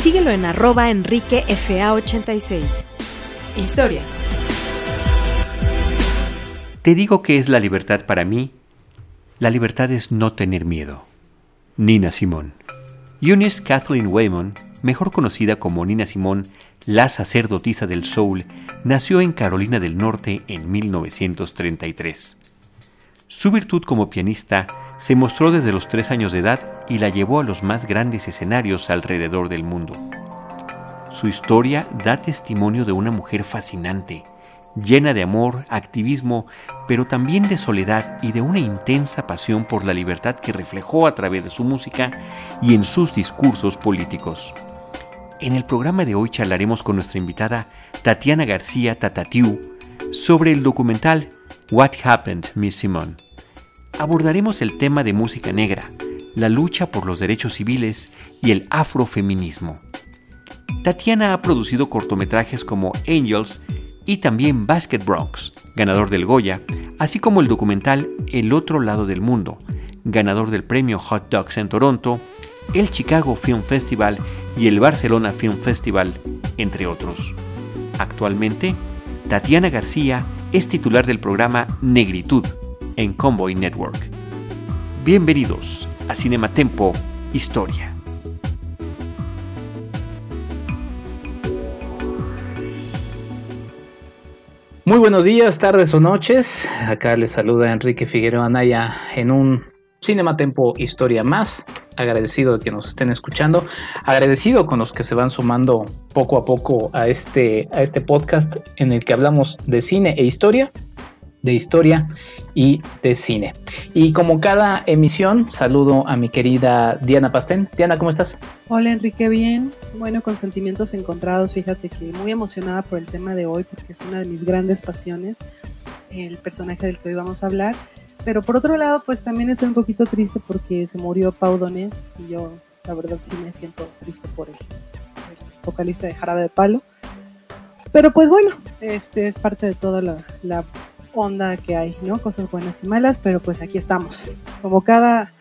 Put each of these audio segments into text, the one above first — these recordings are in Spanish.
Síguelo en arroba enriquefa86. Historia. Te digo que es la libertad para mí. La libertad es no tener miedo. Nina Simón. Eunice Kathleen Waymon, mejor conocida como Nina Simón, la sacerdotisa del soul, nació en Carolina del Norte en 1933. Su virtud como pianista se mostró desde los tres años de edad y la llevó a los más grandes escenarios alrededor del mundo. Su historia da testimonio de una mujer fascinante, llena de amor, activismo, pero también de soledad y de una intensa pasión por la libertad que reflejó a través de su música y en sus discursos políticos. En el programa de hoy charlaremos con nuestra invitada Tatiana García Tatatiu sobre el documental What Happened, Miss Simone. Abordaremos el tema de música negra, la lucha por los derechos civiles y el afrofeminismo. Tatiana ha producido cortometrajes como Angels y también Basket Bronx, ganador del Goya, así como el documental El otro lado del mundo, ganador del premio Hot Dogs en Toronto, el Chicago Film Festival y el Barcelona Film Festival, entre otros. Actualmente, Tatiana García es titular del programa Negritud en Convoy Network. Bienvenidos a Cinematempo Historia. Muy buenos días, tardes o noches. Acá les saluda Enrique Figueroa Anaya en un Cinematempo Historia más. Agradecido de que nos estén escuchando, agradecido con los que se van sumando poco a poco a este, a este podcast en el que hablamos de cine e historia, de historia y de cine. Y como cada emisión, saludo a mi querida Diana Pastén. Diana, ¿cómo estás? Hola Enrique, bien. Bueno, con sentimientos encontrados, fíjate que muy emocionada por el tema de hoy porque es una de mis grandes pasiones, el personaje del que hoy vamos a hablar. Pero por otro lado, pues también estoy un poquito triste porque se murió Pau Donés y yo la verdad sí me siento triste por el vocalista de Jarabe de Palo. Pero pues bueno, este es parte de toda la, la onda que hay, ¿no? Cosas buenas y malas, pero pues aquí estamos. Como cada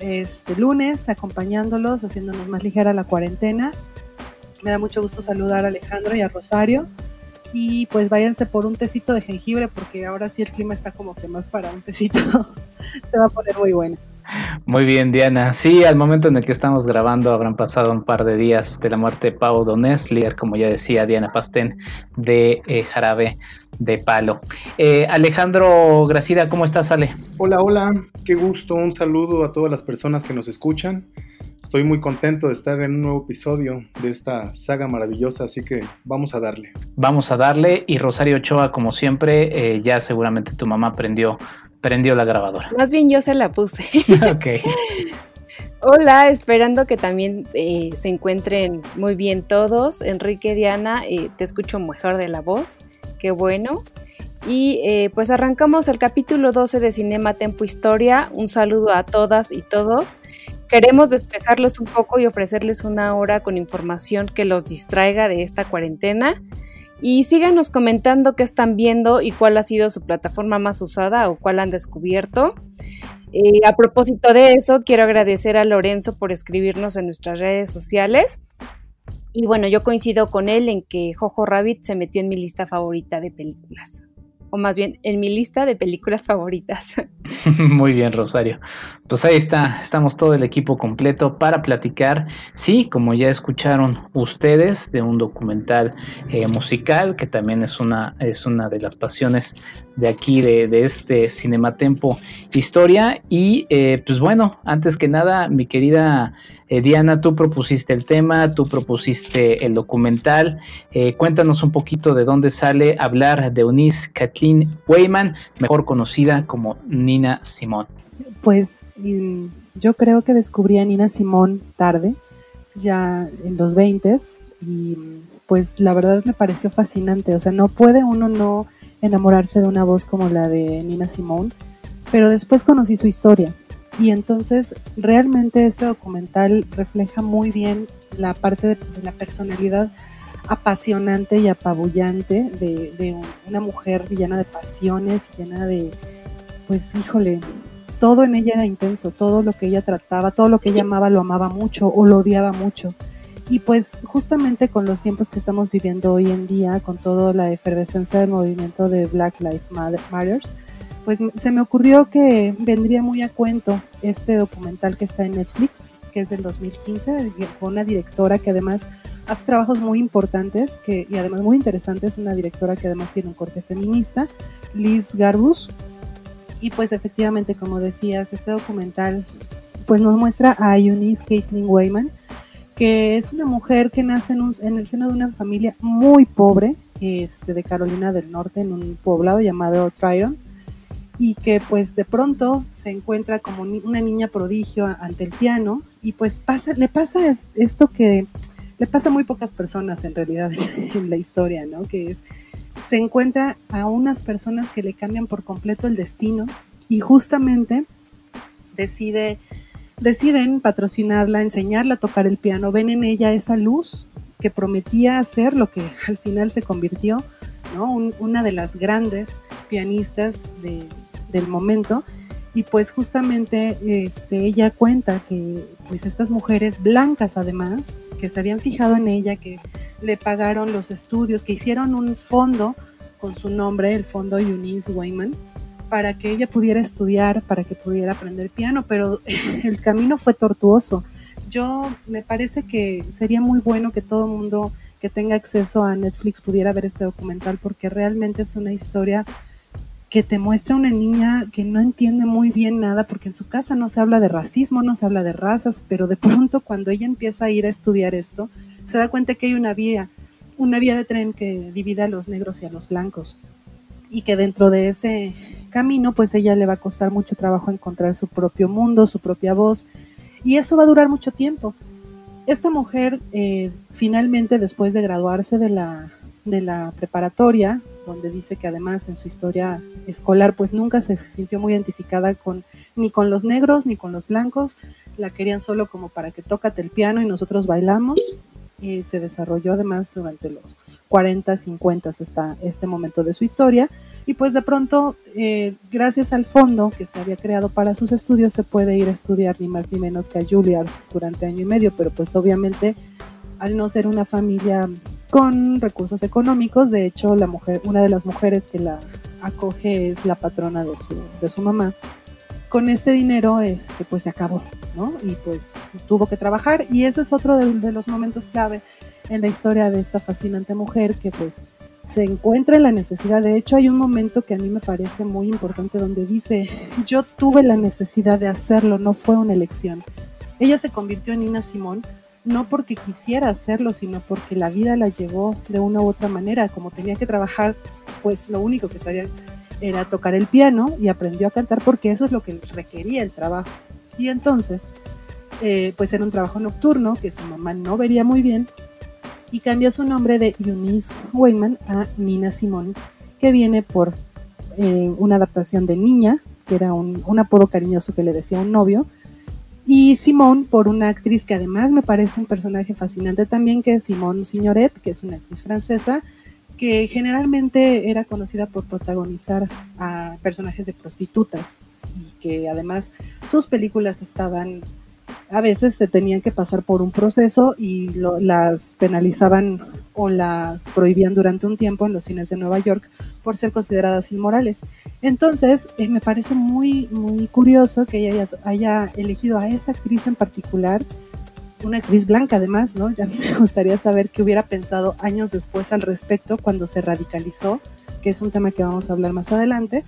este lunes, acompañándolos, haciéndonos más ligera la cuarentena. Me da mucho gusto saludar a Alejandro y a Rosario. Y pues váyanse por un tecito de jengibre porque ahora sí el clima está como que más para un tecito. Se va a poner muy bueno. Muy bien, Diana. Sí, al momento en el que estamos grabando habrán pasado un par de días de la muerte de Pau Donés, líder, como ya decía Diana Pastén, de eh, Jarabe de Palo. Eh, Alejandro Gracida, ¿cómo estás, Ale? Hola, hola, qué gusto, un saludo a todas las personas que nos escuchan. Estoy muy contento de estar en un nuevo episodio de esta saga maravillosa, así que vamos a darle. Vamos a darle y Rosario Ochoa, como siempre, eh, ya seguramente tu mamá prendió prendió la grabadora. Más bien yo se la puse. ok. Hola, esperando que también eh, se encuentren muy bien todos. Enrique, Diana, eh, te escucho mejor de la voz. Qué bueno. Y eh, pues arrancamos el capítulo 12 de Cinema Tempo Historia. Un saludo a todas y todos. Queremos despejarlos un poco y ofrecerles una hora con información que los distraiga de esta cuarentena y síganos comentando qué están viendo y cuál ha sido su plataforma más usada o cuál han descubierto. Eh, a propósito de eso, quiero agradecer a Lorenzo por escribirnos en nuestras redes sociales. Y bueno, yo coincido con él en que Jojo Rabbit se metió en mi lista favorita de películas. O más bien en mi lista de películas favoritas. Muy bien, Rosario. Pues ahí está, estamos todo el equipo completo para platicar, sí, como ya escucharon ustedes, de un documental eh, musical que también es una, es una de las pasiones de aquí, de, de este Cinematempo Historia. Y eh, pues bueno, antes que nada, mi querida eh, Diana, tú propusiste el tema, tú propusiste el documental. Eh, cuéntanos un poquito de dónde sale hablar de Eunice Kathleen Weyman, mejor conocida como Nina Simón. Pues yo creo que descubrí a Nina Simón tarde, ya en los 20 y pues la verdad me pareció fascinante. O sea, no puede uno no enamorarse de una voz como la de Nina Simón, pero después conocí su historia y entonces realmente este documental refleja muy bien la parte de, la personalidad apasionante y apabullante de, una mujer llena de pasiones, llena de, pues híjole, todo en ella era intenso, todo lo que ella trataba, todo lo que ella amaba lo amaba mucho o lo odiaba mucho. Y pues justamente con los tiempos que estamos viviendo hoy en día, con toda la efervescencia del movimiento de Black Lives Matters, pues se me ocurrió que vendría muy a cuento este documental que está en Netflix, que es del 2015, con una directora que además hace trabajos muy importantes que, y además muy interesantes, una directora que además tiene un corte feminista, Liz Garbus. Y pues efectivamente, como decías, este documental pues nos muestra a Eunice Caitlin Wayman, que es una mujer que nace en, el seno de una familia muy pobre, este, de Carolina del Norte, en un poblado llamado Tryron y que pues de pronto se encuentra como una niña prodigio ante el piano y pues pasa, le pasa esto que le pasa a muy pocas personas en realidad en la historia, ¿no? Que es, se encuentra a unas personas que le cambian por completo el destino y justamente decide, deciden patrocinarla, enseñarla a tocar el piano, ven en ella esa luz que prometía hacer lo que al final se convirtió, ¿no? una de las grandes pianistas de, del momento y pues justamente este, ella cuenta que pues estas mujeres blancas además, que se habían fijado en ella, que le pagaron los estudios, que hicieron un fondo con su nombre, el fondo Eunice Wayman, para que ella pudiera estudiar, para que pudiera aprender piano, pero el camino fue tortuoso. Yo me parece que sería muy bueno que todo mundo que tenga acceso a Netflix pudiera ver este documental porque realmente es una historia que te muestra una niña que no entiende muy bien nada, porque en su casa no se habla de racismo, no se habla de razas, pero de pronto cuando ella empieza a ir a estudiar esto, se da cuenta que hay una vía, una vía de tren que divide a los negros y a los blancos. Y que dentro de ese camino, pues ella le va a costar mucho trabajo encontrar su propio mundo, su propia voz, y eso va a durar mucho tiempo. Esta mujer, eh, finalmente, después de graduarse de la, de la preparatoria, donde dice que además en su historia escolar pues nunca se sintió muy identificada con ni con los negros ni con los blancos, la querían solo como para que tócate el piano y nosotros bailamos y se desarrolló además durante los 40, 50 hasta este momento de su historia y pues de pronto eh, gracias al fondo que se había creado para sus estudios se puede ir a estudiar ni más ni menos que a Juilliard durante año y medio, pero pues obviamente al no ser una familia con recursos económicos. De hecho, la mujer, una de las mujeres que la acoge es la patrona de su, de su mamá. Con este dinero, este, pues se acabó, ¿no? Y pues tuvo que trabajar. Y ese es otro de, los momentos clave en la historia de esta fascinante mujer que pues se encuentra en la necesidad. De hecho, hay un momento que a mí me parece muy importante donde dice, yo tuve la necesidad de hacerlo, no fue una elección. Ella se convirtió en Nina Simón no porque quisiera hacerlo, sino porque la vida la llevó de una u otra manera. Como tenía que trabajar, pues lo único que sabía era tocar el piano y aprendió a cantar porque eso es lo que requería el trabajo. Y entonces, eh, pues era un trabajo nocturno que su mamá no vería muy bien y cambia su nombre de Eunice Wayman a Nina Simone, que viene por eh, una adaptación de Niña, que era un, un apodo cariñoso que le decía un novio, y Simone por una actriz que además me parece un personaje fascinante también, que es Simone Signoret, que es una actriz francesa, que generalmente era conocida por protagonizar a personajes de prostitutas y que además sus películas estaban a veces se tenían que pasar por un proceso y las penalizaban o las prohibían durante un tiempo en los cines de Nueva York por ser consideradas inmorales. Entonces, eh, me parece muy, muy curioso que ella haya, elegido a esa actriz en particular, una actriz blanca además, ¿no? Ya me gustaría saber qué hubiera pensado años después al respecto cuando se radicalizó, que es un tema que vamos a hablar más adelante,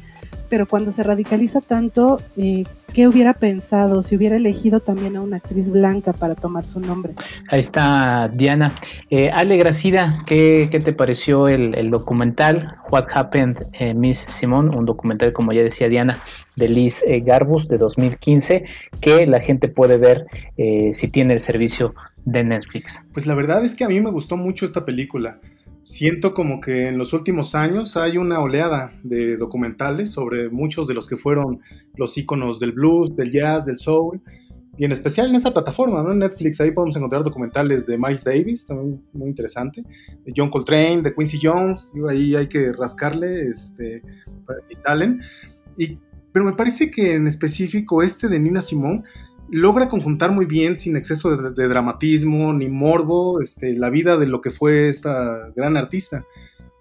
pero cuando se radicaliza tanto, eh, ¿qué hubiera pensado si hubiera elegido también a una actriz blanca para tomar su nombre? Ahí está Diana. Eh, Ale Gracida, ¿qué, te pareció el, documental What Happened eh, Miss Simone? Un documental, como ya decía Diana, de Liz eh, Garbus de 2015, que la gente puede ver si tiene el servicio de Netflix. Pues la verdad es que a mí me gustó mucho esta película siento como que en los últimos años hay una oleada de documentales sobre muchos de los que fueron los íconos del blues, del jazz, del soul, y en especial en esta plataforma, ¿no? En Netflix, ahí podemos encontrar documentales de Miles Davis, también muy interesante, de John Coltrane, de Quincy Jones, ahí hay que rascarle, este, salen. Pero me parece que en específico este de Nina Simone logra conjuntar muy bien, sin exceso de, dramatismo ni morbo, este, la vida de lo que fue esta gran artista.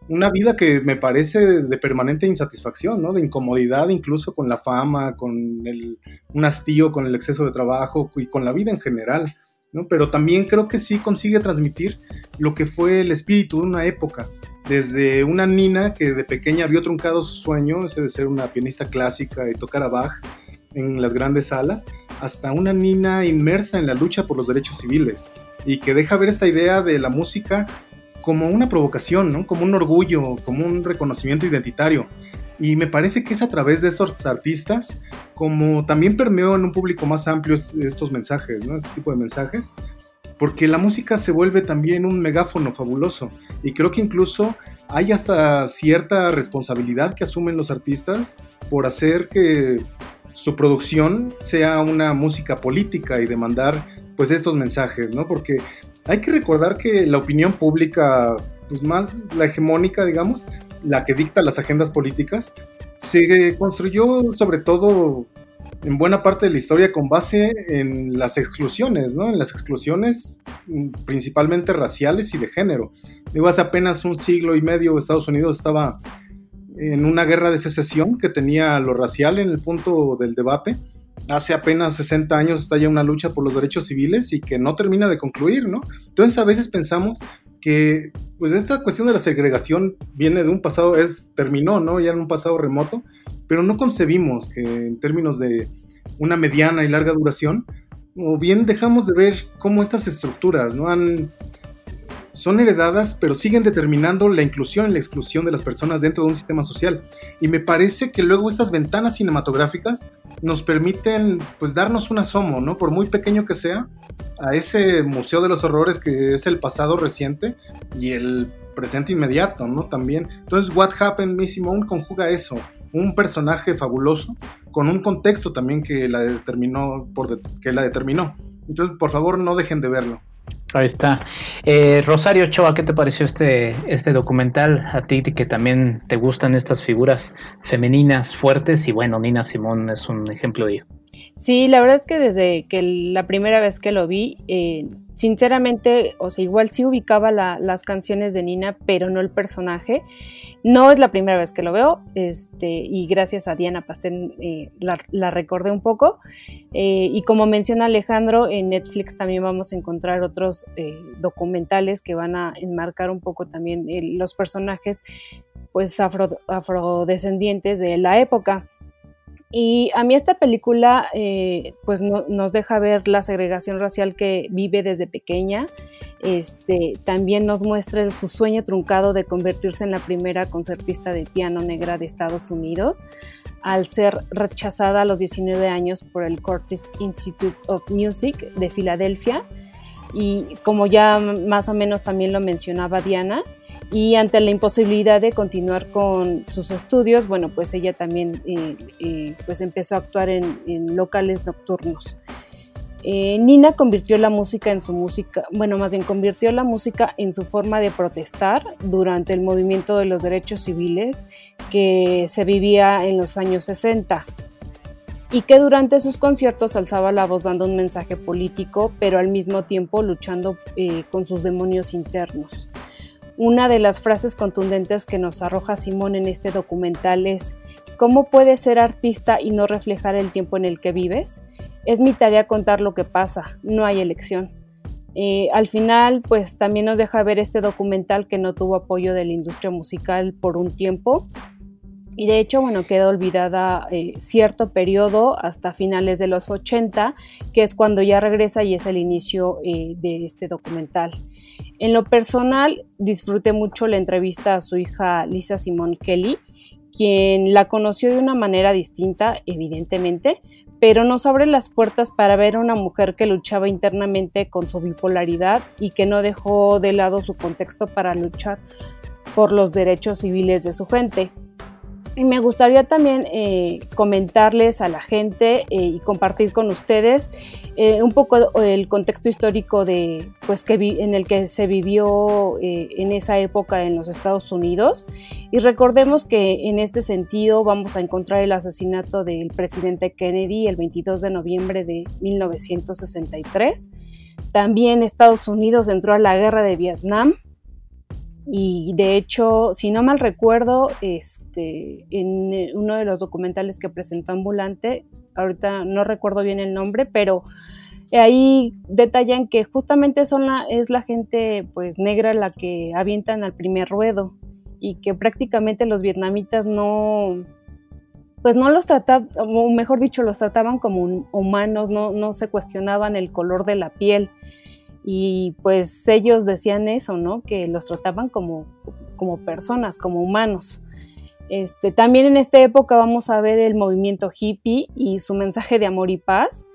Una vida que me parece de permanente insatisfacción, ¿no? De incomodidad incluso con la fama, con el, un hastío, con el exceso de trabajo y con la vida en general, ¿no? Pero también creo que sí consigue transmitir lo que fue el espíritu de una época. Desde una nina que de pequeña vio truncado su sueño, ese de ser una pianista clásica y tocar a Bach, en las grandes salas, hasta una Nina inmersa en la lucha por los derechos civiles y que deja ver esta idea de la música como una provocación, ¿no? como un orgullo, como un reconocimiento identitario. Y me parece que es a través de estos artistas como también permeó en un público más amplio estos mensajes, ¿no? este tipo de mensajes, porque la música se vuelve también un megáfono fabuloso y creo que incluso hay hasta cierta responsabilidad que asumen los artistas por hacer que su producción sea una música política y demandar pues estos mensajes, ¿no? Porque hay que recordar que la opinión pública, pues más la hegemónica, digamos, la que dicta las agendas políticas, se construyó sobre todo en buena parte de la historia con base en las exclusiones, ¿no? En las exclusiones mm, principalmente raciales y de género. Digo, hace apenas un siglo y medio Estados Unidos estaba en una guerra de secesión que tenía lo racial en el punto del debate. Hace apenas 60 años está ya una lucha por los derechos civiles y que no termina de concluir, ¿no? Entonces a veces pensamos que pues esta cuestión de la segregación viene de un pasado, es, terminó, ¿no? Ya en un pasado remoto, pero no concebimos que en términos de una mediana y larga duración, o bien dejamos de ver cómo estas estructuras, ¿no? Han son heredadas, pero siguen determinando la inclusión y la exclusión de las personas dentro de un sistema social. Y me parece que luego estas ventanas cinematográficas nos permiten pues darnos un asomo, ¿no? Por muy pequeño que sea, a ese museo de los horrores que es el pasado reciente y el presente inmediato, ¿no? También. Entonces, What Happened, Miss Simone conjuga eso, un personaje fabuloso con un contexto también que la determinó, por que la determinó. Entonces, por favor, no dejen de verlo. Ahí está. Eh, Rosario Choa, ¿qué te pareció este, este documental? A ti que también te gustan estas figuras femeninas fuertes y bueno, Nina Simón es un ejemplo de ello. Sí, la verdad es que desde que la primera vez que lo vi, eh, sinceramente, o sea, igual sí ubicaba las canciones de Nina, pero no el personaje. No es la primera vez que lo veo, este, y gracias a Diana Pastén eh, la, recordé un poco. Eh, y como menciona Alejandro, en Netflix también vamos a encontrar otros eh, documentales que van a enmarcar un poco también los personajes pues afrodescendientes de la época. Y a mí esta película eh, pues nos deja ver la segregación racial que vive desde pequeña. Este, también nos muestra su sueño truncado de convertirse en la primera concertista de piano negra de Estados Unidos, al ser rechazada a los 19 años por el Curtis Institute of Music de Filadelfia. Y como ya más o menos también lo mencionaba Diana, y ante la imposibilidad de continuar con sus estudios, bueno, pues ella también eh, eh, pues empezó a actuar en, locales nocturnos. Eh, Nina convirtió la música en su música, bueno, más bien convirtió la música en su forma de protestar durante el movimiento de los derechos civiles que se vivía en los años 60. y que durante sus conciertos alzaba la voz dando un mensaje político, pero al mismo tiempo luchando con sus demonios internos. Una de las frases contundentes que nos arroja Simón en este documental es, ¿cómo puedes ser artista y no reflejar el tiempo en el que vives? Es mi tarea contar lo que pasa, no hay elección. Eh, al final, pues también nos deja ver este documental que no tuvo apoyo de la industria musical por un tiempo, y de hecho, bueno, queda olvidada eh, cierto periodo hasta finales de los 80, que es cuando ya regresa y es el inicio eh, de este documental. En lo personal, disfruté mucho la entrevista a su hija Lisa Simone Kelly, quien la conoció de una manera distinta, evidentemente, pero nos abre las puertas para ver a una mujer que luchaba internamente con su bipolaridad y que no dejó de lado su contexto para luchar por los derechos civiles de su gente. Me gustaría también eh, comentarles a la gente eh, y compartir con ustedes eh, un poco el contexto histórico de, pues, que en el que se vivió en esa época en los Estados Unidos. Y recordemos que en este sentido vamos a encontrar el asesinato del presidente Kennedy el 22 de noviembre de 1963. También Estados Unidos entró a la guerra de Vietnam y de hecho, si no mal recuerdo, este, en eh, uno de los documentales que presentó Ambulante, ahorita no recuerdo bien el nombre, pero ahí detallan que justamente son la, es la gente pues negra la que avientan al primer ruedo y que prácticamente los vietnamitas no pues no los trataban, o mejor dicho, los trataban como humanos, no, no se cuestionaban el color de la piel y pues ellos decían eso, ¿no? Que los trataban como, como personas, como humanos. Este, también en esta época vamos a ver el movimiento hippie y su mensaje de amor y paz.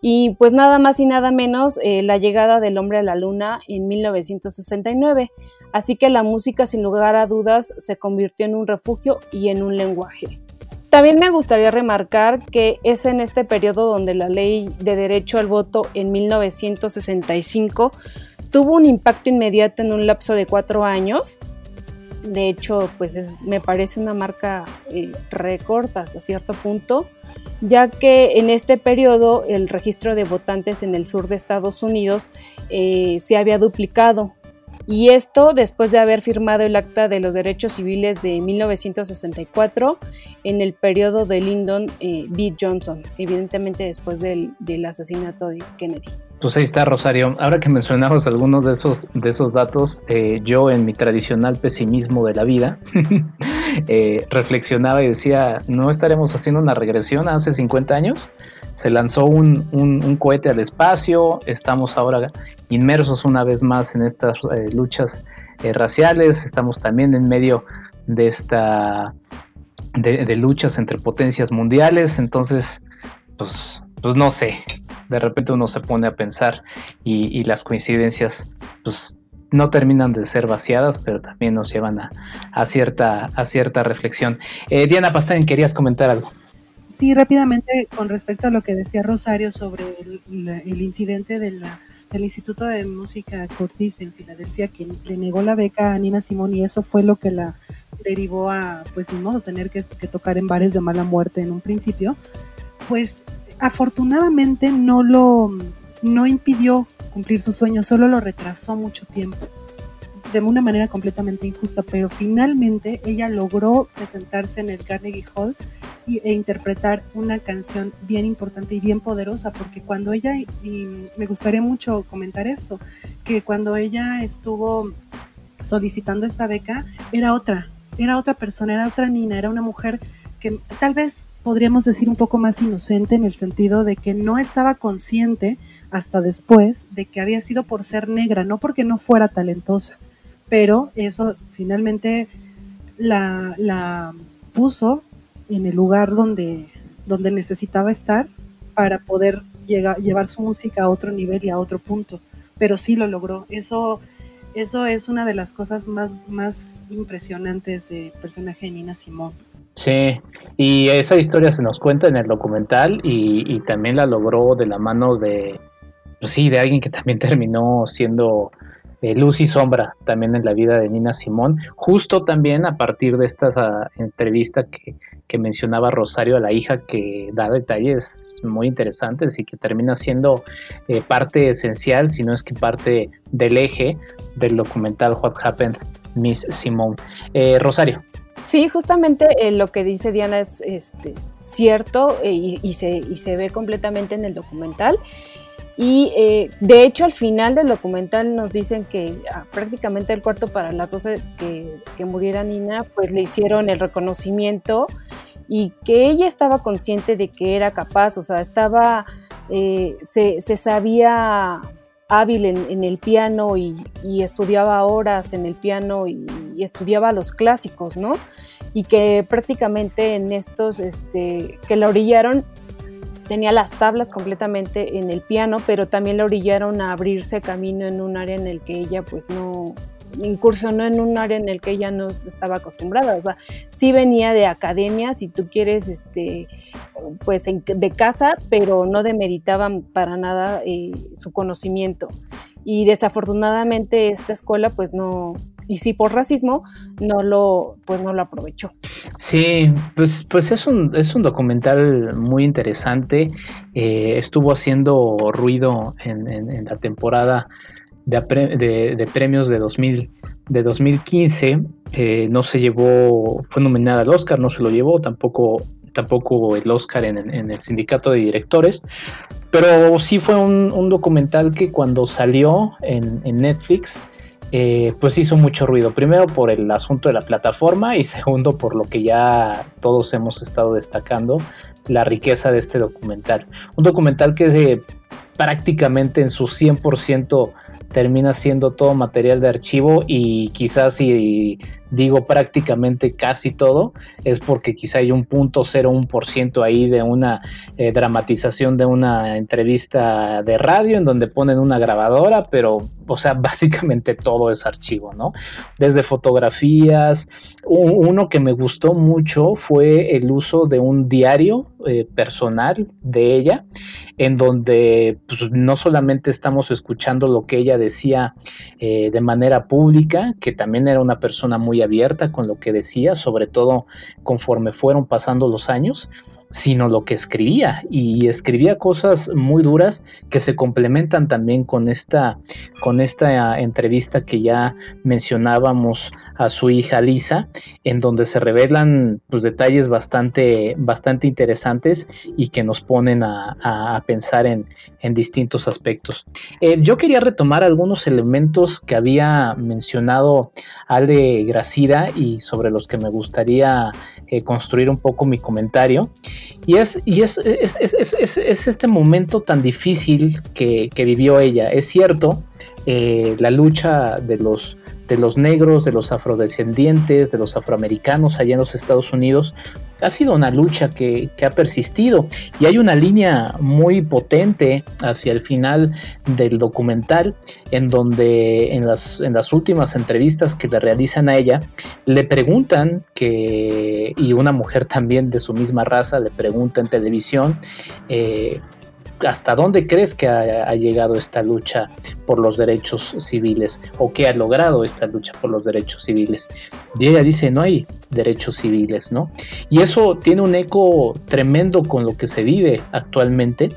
Y pues nada más y nada menos eh, la llegada del hombre a la luna en 1969. Así que la música sin lugar a dudas se convirtió en un refugio y en un lenguaje. También me gustaría remarcar que es en este periodo donde la ley de derecho al voto en 1965 tuvo un impacto inmediato en un lapso de cuatro años. De hecho, pues me parece una marca eh, récord hasta cierto punto, ya que en este periodo el registro de votantes en el sur de Estados Unidos eh, se había duplicado y esto después de haber firmado el Acta de los Derechos Civiles de 1964 en el periodo de Lyndon eh, B. Johnson, evidentemente después del, asesinato de Kennedy. Pues ahí está, Rosario. Ahora que mencionamos algunos de esos, de esos datos, eh, yo en mi tradicional pesimismo de la vida eh, reflexionaba y decía, ¿no estaremos haciendo una regresión hace 50 años? Se lanzó un, un cohete al espacio, estamos ahora inmersos una vez más en estas eh, luchas eh, raciales, estamos también en medio de esta de, luchas entre potencias mundiales, entonces pues, pues no sé, de repente uno se pone a pensar y, las coincidencias pues no terminan de ser vaciadas, pero también nos llevan a, cierta, a cierta reflexión. Eh, Diana Pastén, ¿querías comentar algo? Sí, rápidamente con respecto a lo que decía Rosario sobre el incidente de la el Instituto de Música Curtis en Filadelfia, que le negó la beca a Nina Simón y eso fue lo que la derivó a, pues ni modo, tener que, tocar en bares de mala muerte en un principio, pues afortunadamente no lo, no impidió cumplir su sueño, solo lo retrasó mucho tiempo de una manera completamente injusta, pero finalmente ella logró presentarse en el Carnegie Hall e interpretar una canción bien importante y bien poderosa, porque cuando ella, y me gustaría mucho comentar esto, que cuando ella estuvo solicitando esta beca, era otra, era otra persona, era otra Nina, era una mujer que tal vez podríamos decir un poco más inocente en el sentido de que no estaba consciente hasta después de que había sido por ser negra, no porque no fuera talentosa, pero eso finalmente la, la puso en el lugar donde, donde necesitaba estar para poder llegar, llevar su música a otro nivel y a otro punto. Pero sí lo logró. Eso, eso es una de las cosas más, más impresionantes del personaje de Nina Simón. Sí, y esa historia se nos cuenta en el documental y, también la logró de la mano de, pues sí, de alguien que también terminó siendo eh, luz y sombra también en la vida de Nina Simón, justo también a partir de esta ah, entrevista que, mencionaba Rosario a la hija, que da detalles muy interesantes y que termina siendo eh, parte esencial, si no es que parte del eje del documental What Happened Miss Simone. Eh, Rosario. Sí, justamente lo que dice Diana es este, cierto y, se, y se ve completamente en el documental. Y eh, de hecho al final del documental nos dicen que ah, prácticamente el cuarto para las 12 que, que, muriera Nina, pues le hicieron el reconocimiento y que ella estaba consciente de que era capaz, o sea, estaba, eh, se, se, sabía hábil en, el piano y, estudiaba horas en el piano y, y, estudiaba los clásicos, ¿no? Y que prácticamente en estos, este, que la orillaron tenía las tablas completamente en el piano, pero también la orillaron a abrirse camino en un área en el que ella pues no incursionó en un área en el que ella no estaba acostumbrada, o sea, sí venía de academia, si tú quieres, este, pues de casa, pero no demeritaban para nada eh, su conocimiento. Y desafortunadamente esta escuela pues no, y sí por racismo no lo pues no lo aprovechó. Sí, pues pues es un es un documental muy interesante. Eh, estuvo haciendo ruido en, la temporada de, de, premios de 2000 de 2015. Eh, no se llevó, fue nominada al Oscar, no se lo llevó, tampoco tampoco el Oscar en, el sindicato de directores, pero sí fue un, documental que cuando salió en, en Netflix eh, pues hizo mucho ruido. Primero por el asunto de la plataforma y segundo por lo que ya todos hemos estado destacando, la riqueza de este documental. Un documental que es prácticamente en su 100% termina siendo todo material de archivo y quizás si digo prácticamente casi todo, es porque quizá hay un punto 0,1% ahí de una eh, dramatización de una entrevista de radio en donde ponen una grabadora, pero, o sea, básicamente todo es archivo, ¿no? Desde fotografías, uno que me gustó mucho fue el uso de un diario eh, personal de ella, en donde pues, no solamente estamos escuchando lo que ella decía eh, de manera pública, que también era una persona muy abierta con lo que decía, sobre todo conforme fueron pasando los años, sino lo que escribía y escribía cosas muy duras que se complementan también con esta con esta entrevista que ya mencionábamos a su hija Lisa en donde se revelan pues, detalles bastante bastante interesantes y que nos ponen a, pensar en, distintos aspectos. Eh, yo quería retomar algunos elementos que había mencionado Ale Gracida y sobre los que me gustaría eh, construir un poco mi comentario. Y es, y es, es, es este momento tan difícil que, vivió ella. Es cierto, eh, la lucha de los de los negros, de los afrodescendientes, de los afroamericanos allá en los Estados Unidos, ha sido una lucha que, ha persistido. Y hay una línea muy potente hacia el final del documental en donde en las, en las últimas entrevistas que le realizan a ella le preguntan que, y una mujer también de su misma raza le pregunta en televisión, eh, hasta dónde crees que ha, llegado esta lucha por los derechos civiles o qué ha logrado esta lucha por los derechos civiles. Y ella dice, no hay derechos civiles, ¿no? Y eso tiene un eco tremendo con lo que se vive actualmente.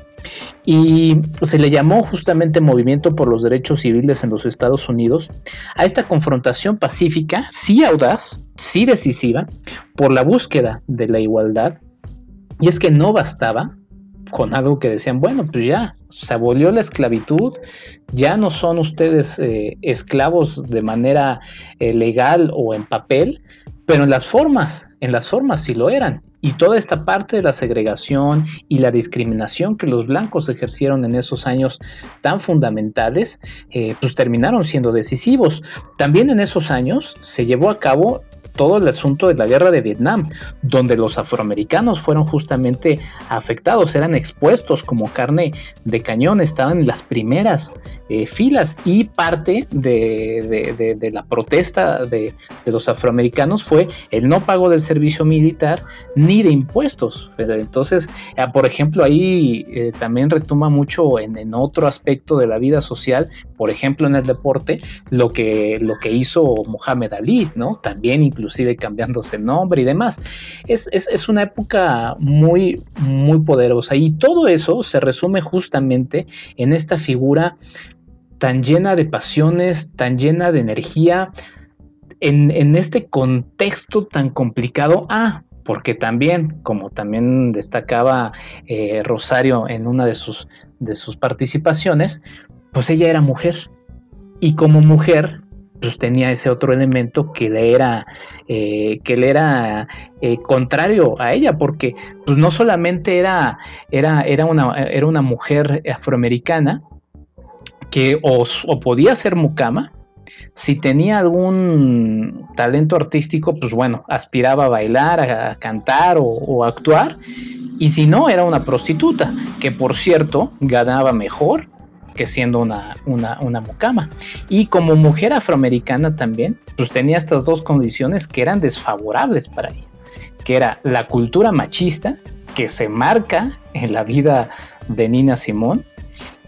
Y se le llamó justamente Movimiento por los Derechos Civiles en los Estados Unidos a esta confrontación pacífica, sí audaz, sí decisiva, por la búsqueda de la igualdad. Y es que no bastaba con algo que decían, bueno, pues ya, se abolió la esclavitud, ya no son ustedes eh, esclavos de manera eh, legal o en papel, pero en las formas, en las formas sí lo eran. Y toda esta parte de la segregación y la discriminación que los blancos ejercieron en esos años tan fundamentales, eh, pues terminaron siendo decisivos. También en esos años se llevó a cabo todo el asunto de la guerra de Vietnam, donde los afroamericanos fueron justamente afectados, eran expuestos como carne de cañón, estaban en las primeras eh, filas y parte de, la protesta de, los afroamericanos fue el no pago del servicio militar ni de impuestos. Entonces, ah, por ejemplo, ahí eh, también retoma mucho en, en, otro aspecto de la vida social, por ejemplo en el deporte, lo que, lo que hizo Mohamed Ali, ¿no? También inclusive cambiándose nombre y demás. Es, es una época muy, muy poderosa y todo eso se resume justamente en esta figura tan llena de pasiones, tan llena de energía, en, este contexto tan complicado. Ah, porque también, como también destacaba eh, Rosario en una de sus, de sus participaciones, pues ella era mujer. Y como mujer, pues tenía ese otro elemento que le era, eh, que le era eh, contrario a ella, porque pues no solamente era, era, era, una, era una mujer afroamericana, que o, podía ser mucama, si tenía algún talento artístico, pues bueno, aspiraba a bailar, a, cantar o, a actuar, y si no, era una prostituta, que por cierto ganaba mejor que siendo una, una, una, mucama. Y como mujer afroamericana también, pues tenía estas dos condiciones que eran desfavorables para ella, que era la cultura machista, que se marca en la vida de Nina Simón,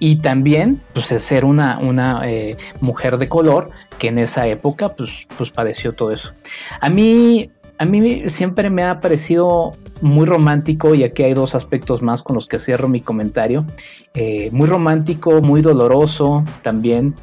y también pues ser una, una eh, mujer de color que en esa época pues, pues padeció todo eso. A mí, a mí siempre me ha parecido muy romántico y aquí hay dos aspectos más con los que cierro mi comentario. Eh, muy romántico, muy doloroso también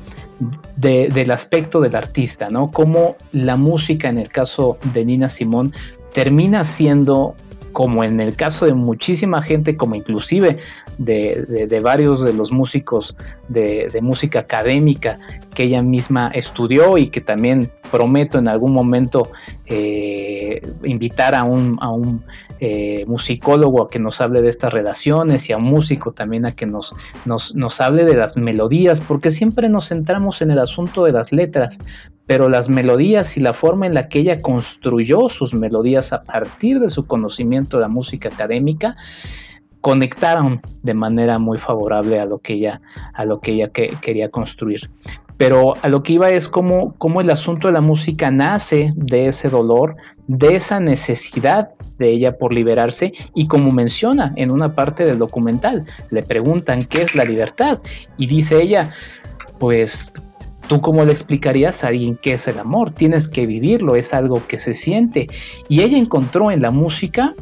del aspecto del artista, ¿no? Como la música en el caso de Nina Simón termina siendo como en el caso de muchísima gente, como inclusive de, varios de los músicos de, música académica que ella misma estudió y que también prometo en algún momento eh, invitar a un, a un eh, musicólogo a que nos hable de estas relaciones y a un músico también a que nos, nos, nos hable de las melodías, porque siempre nos centramos en el asunto de las letras, pero las melodías y la forma en la que ella construyó sus melodías a partir de su conocimiento de la música académica, conectaron de manera muy favorable a lo que ella, a lo que ella quería construir. Pero a lo que iba es cómo, cómo el asunto de la música nace de ese dolor, de esa necesidad de ella por liberarse y como menciona en una parte del documental, le preguntan qué es la libertad y dice ella, pues ¿Tú cómo le explicarías a alguien qué es el amor? Tienes que vivirlo, es algo que se siente. Y ella encontró en la música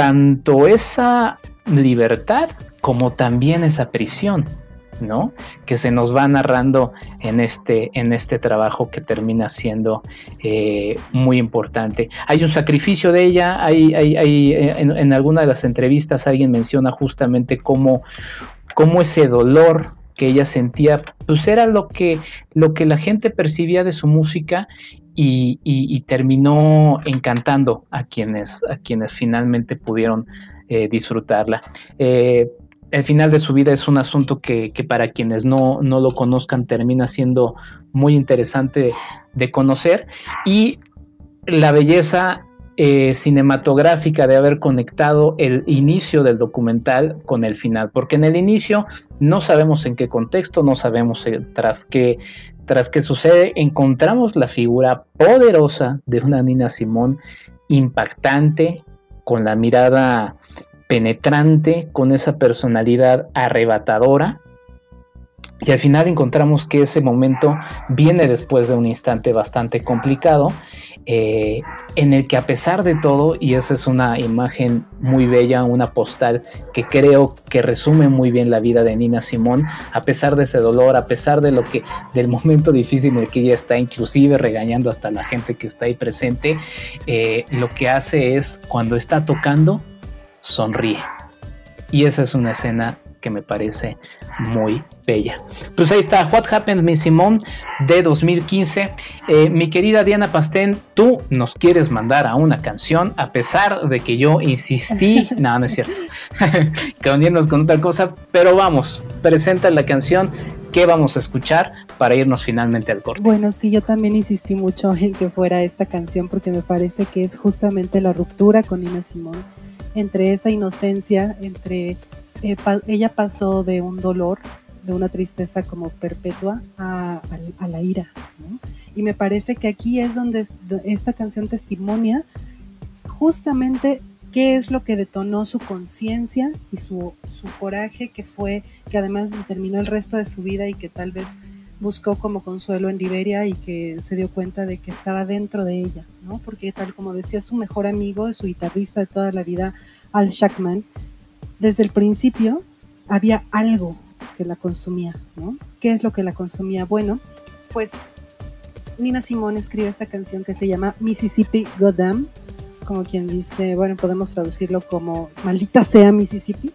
tanto esa libertad como también esa prisión, ¿no? Que se nos va narrando en este, en este trabajo que termina siendo eh, muy importante. Hay un sacrificio de ella, hay, eh, en, alguna de las entrevistas alguien menciona justamente cómo, cómo ese dolor que ella sentía, pues era lo que, lo que la gente percibía de su música y, terminó encantando a quienes, a quienes finalmente pudieron eh, disfrutarla. Eh, el final de su vida es un asunto que, para quienes no, lo conozcan termina siendo muy interesante de, conocer y la belleza eh, cinematográfica de haber conectado el inicio del documental con el final, porque en el inicio no sabemos en qué contexto, no sabemos tras qué, tras qué sucede, encontramos la figura poderosa de una Nina Simón impactante, con la mirada penetrante, con esa personalidad arrebatadora. Y al final encontramos que ese momento viene después de un instante bastante complicado eh, en el que a pesar de todo, y esa es una imagen muy bella, una postal que creo que resume muy bien la vida de Nina Simón, a pesar de ese dolor, a pesar de lo que, del momento difícil en el que ella está, inclusive regañando hasta la gente que está ahí presente, eh, lo que hace es cuando está tocando, sonríe. Y esa es una escena que me parece muy bella. Pues ahí está, What Happened Miss Simone de 2015. Eh, mi querida Diana Pastén, tú nos quieres mandar a una canción a pesar de que yo insistí, no, no es cierto, que unirnos con otra cosa, pero vamos, presenta la canción ¿qué vamos a escuchar para irnos finalmente al corte? Bueno, sí, yo también insistí mucho en que fuera esta canción porque me parece que es justamente la ruptura con Nina Simón entre esa inocencia, entre eh, ella pasó de un dolor, de una tristeza como perpetua a, la ira. Y me parece que aquí es donde esta canción testimonia justamente qué es lo que detonó su conciencia y su, coraje, que fue, que además determinó el resto de su vida y que tal vez buscó como consuelo en Liberia y que se dio cuenta de que estaba dentro de ella, ¿no? Porque tal como decía su mejor amigo, su guitarrista de toda la vida, Al Shackman, desde el principio había algo que la consumía, ¿no? ¿Qué es lo que la consumía? Bueno, pues Nina Simone escribe esta canción que se llama Mississippi Goddamn, como quien dice, bueno, podemos traducirlo como Maldita sea Mississippi,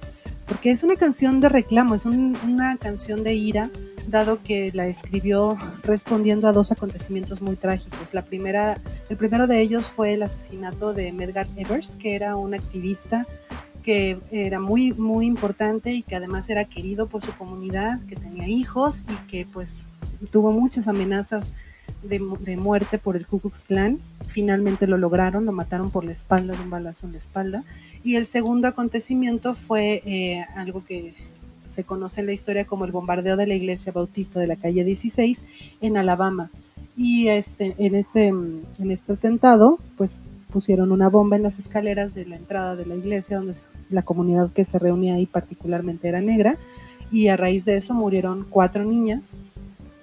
porque es una canción de reclamo, es una canción de ira, dado que la escribió respondiendo a dos acontecimientos muy trágicos. La primera, el primero de ellos fue el asesinato de Medgar Evers, que era un activista que era muy, muy importante y que además era querido por su comunidad, que tenía hijos y que pues tuvo muchas amenazas de, muerte por el Ku Klux Klan. Finalmente lo lograron, lo mataron por la espalda, de un balazo en la espalda. Y el segundo acontecimiento fue eh, algo que se conoce en la historia como el bombardeo de la iglesia bautista de la calle 16 en Alabama. Y este, en, este, en este atentado, pues pusieron una bomba en las escaleras de la entrada de la iglesia, donde la comunidad que se reunía ahí particularmente era negra, y a raíz de eso murieron cuatro niñas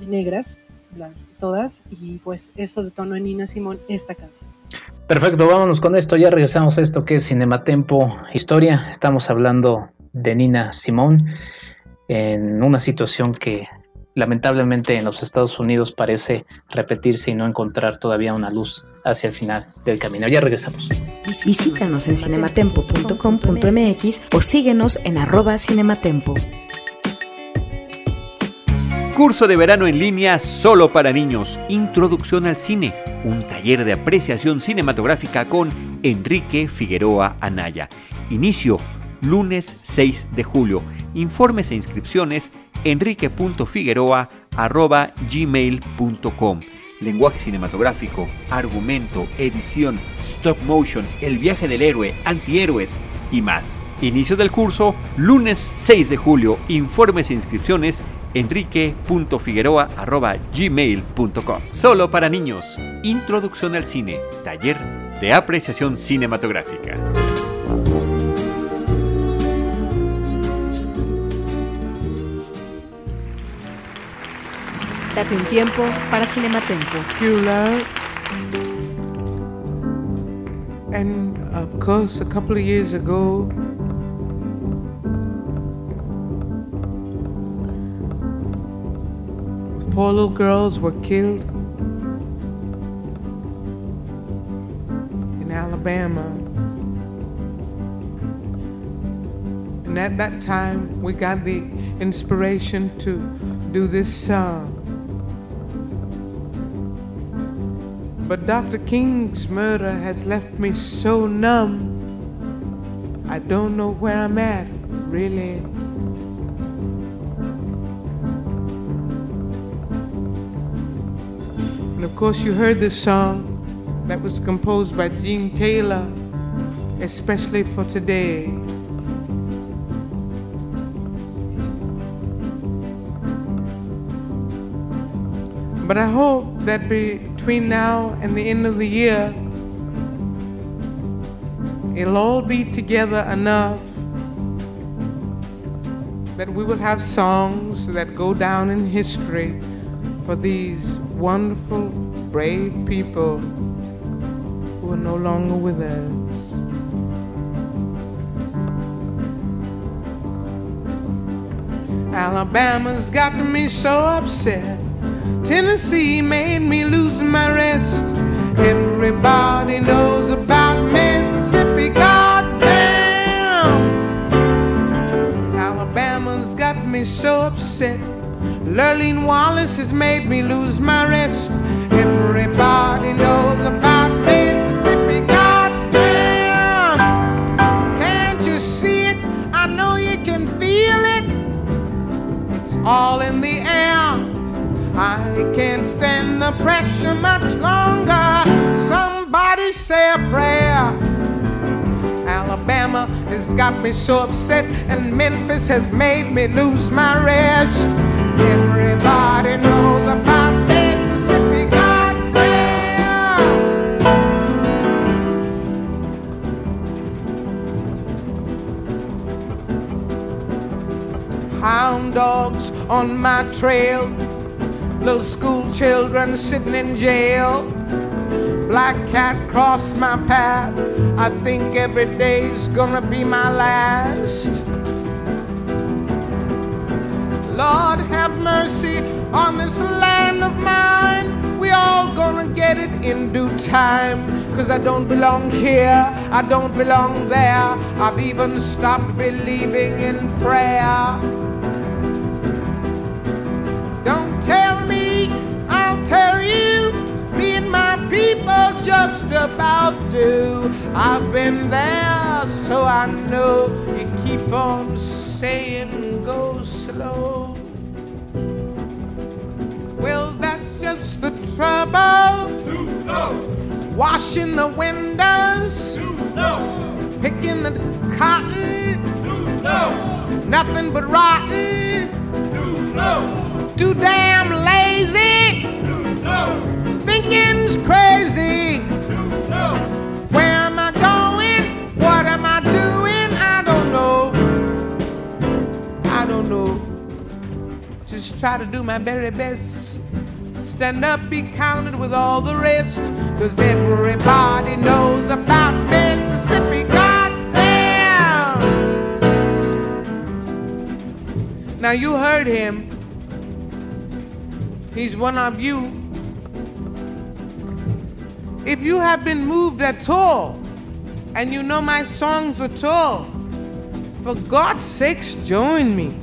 negras, las, todas, y pues eso detonó en Nina Simón esta canción. Perfecto, vámonos con esto, ya regresamos a esto que es Cinematempo Historia, estamos hablando de Nina Simón en una situación que lamentablemente en los Estados Unidos parece repetirse y no encontrar todavía una luz hacia el final del camino. Ya regresamos. Visítanos en cinematempo.com.mx o síguenos en arroba cinematempo. Curso de verano en línea solo para niños. Introducción al cine. Un taller de apreciación cinematográfica con Enrique Figueroa Anaya. Inicio lunes 6 de julio. Informes e inscripciones enrique.figueroa.gmail.com Lenguaje cinematográfico, argumento, edición, stop motion, el viaje del héroe, antihéroes y más. Inicio del curso, lunes 6 de julio. Informes e inscripciones enrique.figueroa.gmail.com Solo para niños. Introducción al cine. Taller de apreciación cinematográfica. Date un tiempo para Cinematempo. And of course, a couple of years ago, four little girls were killed in Alabama. And at that time, we got the inspiration to do this song. But Dr. King's murder has left me so numb. I don't know where I'm at, really. And of course, you heard this song that was composed by Gene Taylor, especially for today. But I hope that be between now and the end of the year, it'll all be together enough that we will have songs that go down in history for these wonderful, brave people who are no longer with us. Alabama's got me so upset. Tennessee made me lose my rest. Everybody knows about Mississippi, goddamn. Alabama's got me so upset. Lurleen Wallace has made me lose my rest. Everybody knows about Mississippi, goddamn. Can't you see it? I know you can feel it. It's all in the he can't stand the pressure much longer. Somebody say a prayer. Alabama has got me so upset, and Memphis has made me lose my rest. Everybody knows about Mississippi God. Hound dogs on my trail little school children sitting in jail. Black cat crossed my path. I think every day's gonna be my last. Lord, have mercy on this land of mine. We all gonna get it in due time. Cause I don't belong here, I don't belong there. I've even stopped believing in prayer. People just about do. I've been there, so I know. You keep on saying go slow. Well, that's just the trouble. Washing the windows, picking the cotton, nothing but rotten. Too damn lazy, crazy. Where am I going? What am I doing? I don't know. I don't know. Just try to do my very best. Stand up, be counted with all the rest. Cause everybody knows about Mississippi. Goddamn! Now you heard him. He's one of you. If you have been moved at all, and you know my songs at all, for God's sakes, join me.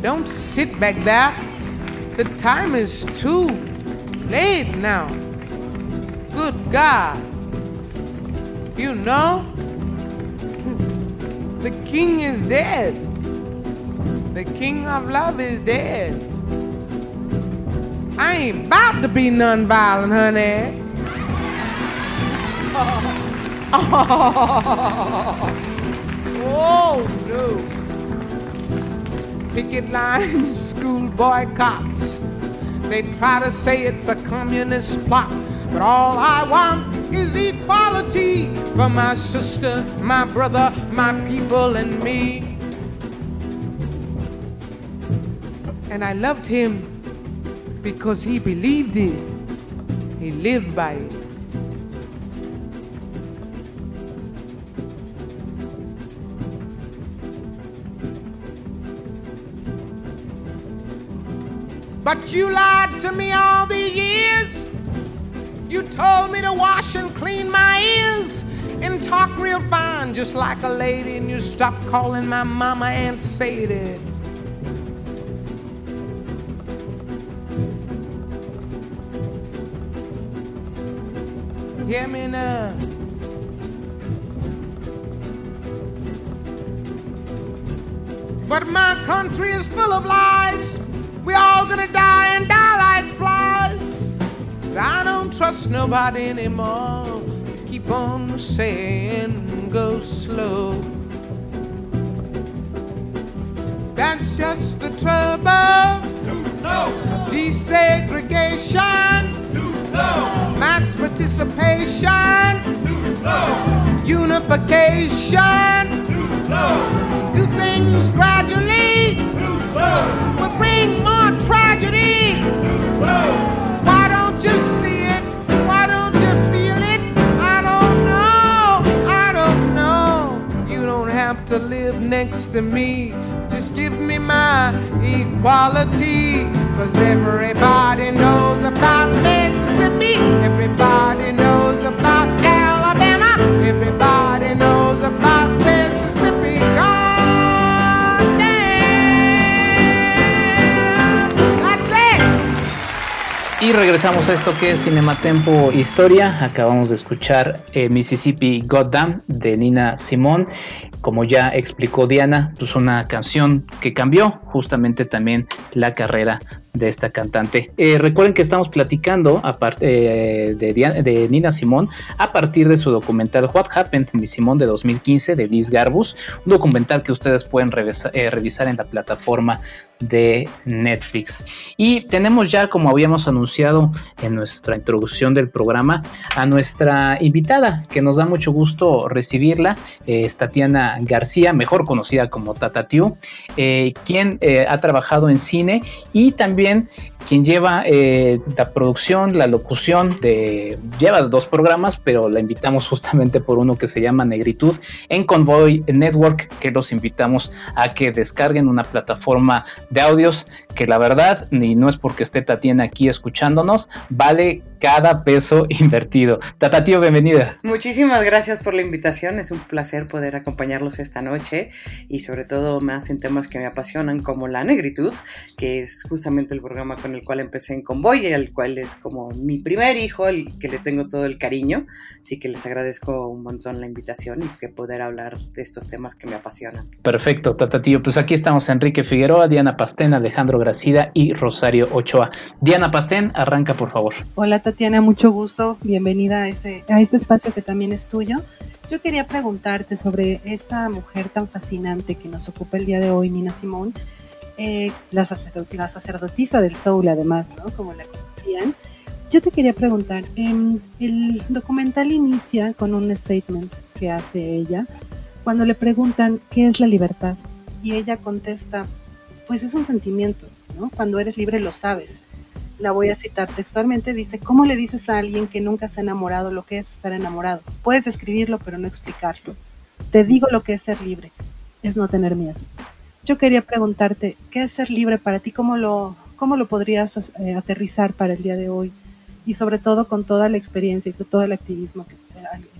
Don't sit back there. The time is too late now. Good God. You know, the king is dead. The king of love is dead. I ain't about to be nonviolent, honey. Oh, no. Picket lines, school boycotts. They try to say it's a communist plot, but all I want is equality for my sister, my brother, my people, and me. And I loved him because he believed it. He lived by it. But you lied to me all these years. You told me to wash and clean my ears and talk real fine, just like a lady, and you stopped calling my mama Aunt Sadie. Hear me now. But my country is full of lies. We all gonna die and die like flies. I don't trust nobody anymore. Keep on saying go slow. That's just the trouble. Desegregation. Mass participation. Unification. Do things gradually. Will bring more tragedy. Why don't you see it? Why don't you feel it? I don't know. I don't know. You don't have to live next to me. Just give me my equality. Cause everybody knows about Mississippi. Everybody knows regresamos a esto que es Cinematempo Historia. Acabamos de escuchar eh, Mississippi Goddamn de Nina Simón. Como ya explicó Diana, pues una canción que cambió justamente también la carrera de esta cantante. Eh, recuerden que estamos platicando aparte, eh, de, Nina Simón a partir de su documental What Happened to Simón de 2015 de Liz Garbus, un documental que ustedes pueden eh, revisar en la plataforma de Netflix. Y tenemos ya, como habíamos anunciado en nuestra introducción del programa, a nuestra invitada, que nos da mucho gusto recibirla, es Tatiana García, mejor conocida como Tata quien ha trabajado en cine y también quien lleva eh, la producción, la locución de lleva dos programas, pero la invitamos justamente por uno que se llama Negritud en Convoy Network, que los invitamos a que descarguen una plataforma de audios que la verdad, ni no es porque esté Tatiana aquí escuchándonos, vale cada peso invertido. Tata Tío, bienvenida. Muchísimas gracias por la invitación, es un placer poder acompañarlos esta noche y sobre todo más en temas que me apasionan como la negritud, que es justamente el programa con el cual empecé en Convoy, el cual es como mi primer hijo, el que le tengo todo el cariño, así que les agradezco un montón la invitación y que poder hablar de estos temas que me apasionan. Perfecto, Tata Tío, pues aquí estamos Enrique Figueroa, Diana Pastén, Alejandro Gracida y Rosario Ochoa. Diana Pastén, arranca por favor. Hola Tatiana, mucho gusto. Bienvenida a, ese, a este espacio que también es tuyo. Yo quería preguntarte sobre esta mujer tan fascinante que nos ocupa el día de hoy, Nina Simón, eh, la, sacerdotisa del soul además, ¿no? Como la conocían. Yo te quería preguntar, em, el documental inicia con un statement que hace ella cuando le preguntan qué es la libertad y ella contesta, pues es un sentimiento, ¿no? Cuando eres libre lo sabes la voy a citar textualmente, dice, ¿cómo le dices a alguien que nunca se ha enamorado lo que es estar enamorado? Puedes escribirlo, pero no explicarlo. Te digo lo que es ser libre, es no tener miedo. Yo quería preguntarte, ¿qué es ser libre para ti? ¿Cómo lo, cómo lo podrías eh, aterrizar para el día de hoy? Y sobre todo con toda la experiencia y con todo el activismo que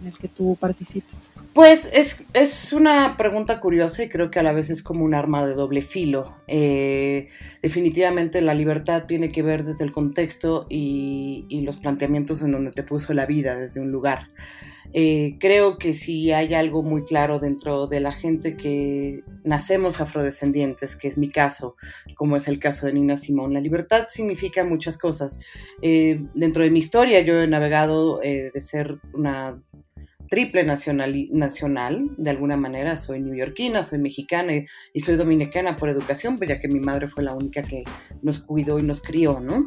en el que tú participas? Pues es, es, una pregunta curiosa y creo que a la vez es como un arma de doble filo. Eh, definitivamente la libertad tiene que ver desde el contexto y, y, los planteamientos en donde te puso la vida, desde un lugar. Eh, creo que si hay algo muy claro dentro de la gente que nacemos afrodescendientes, que es mi caso, como es el caso de Nina Simón, la libertad significa muchas cosas. Eh, dentro de mi historia yo he navegado de ser una triple nacional, nacional, de alguna manera. Soy neoyorquina, soy mexicana y, soy dominicana por educación, pues ya que mi madre fue la única que nos cuidó y nos crió, ¿no?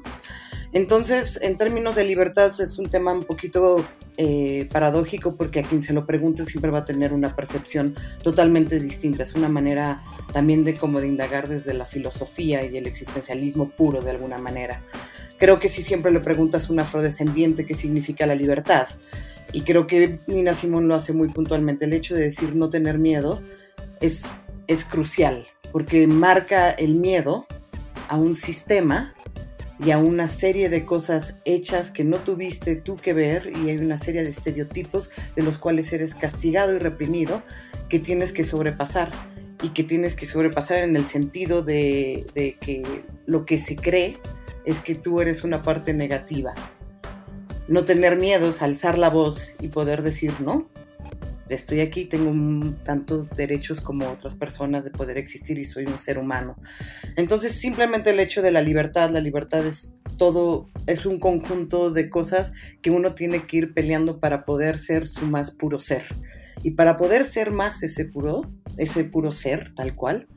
Entonces, en términos de libertad, es un tema un poquito eh, paradójico porque a quien se lo pregunte siempre va a tener una percepción totalmente distinta. Es una manera también de como de indagar desde la filosofía y el existencialismo puro de alguna manera. Creo que si siempre le preguntas a un afrodescendiente qué significa la libertad, y creo que Nina Simón lo hace muy puntualmente. El hecho de decir no tener miedo es, es crucial, porque marca el miedo a un sistema y a una serie de cosas hechas que no tuviste tú que ver y hay una serie de estereotipos de los cuales eres castigado y reprimido que tienes que sobrepasar y que tienes que sobrepasar en el sentido de, de que lo que se cree es que tú eres una parte negativa no tener miedos, alzar la voz y poder decir, no, estoy aquí, tengo tantos derechos como otras personas de poder existir y soy un ser humano. Entonces simplemente el hecho de la libertad, la libertad es todo, es un conjunto de cosas que uno tiene que ir peleando para poder ser su más puro ser. Y para poder ser más ese puro, ese puro ser tal cual,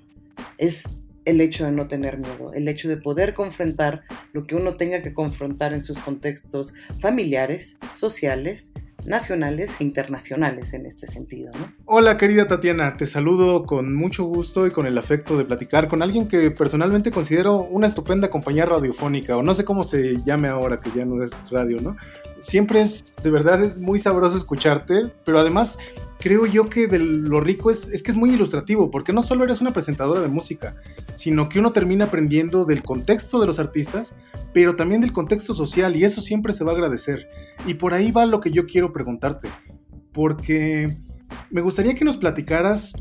es el hecho de no tener miedo, el hecho de poder confrontar lo que uno tenga que confrontar en sus contextos familiares, sociales, nacionales e internacionales en este sentido. Hola querida Tatiana, te saludo con mucho gusto y con el afecto de platicar con alguien que personalmente considero una estupenda compañía radiofónica, o no sé cómo se llame ahora que ya no es radio, ¿no? Siempre es, de verdad es muy sabroso escucharte, pero además creo yo que de lo rico es, es que es muy ilustrativo, porque no solo eres una presentadora de música, sino que uno termina aprendiendo del contexto de los artistas, pero también del contexto social, y eso siempre se va a agradecer. Y por ahí va lo que yo quiero preguntarte, porque me gustaría que nos platicaras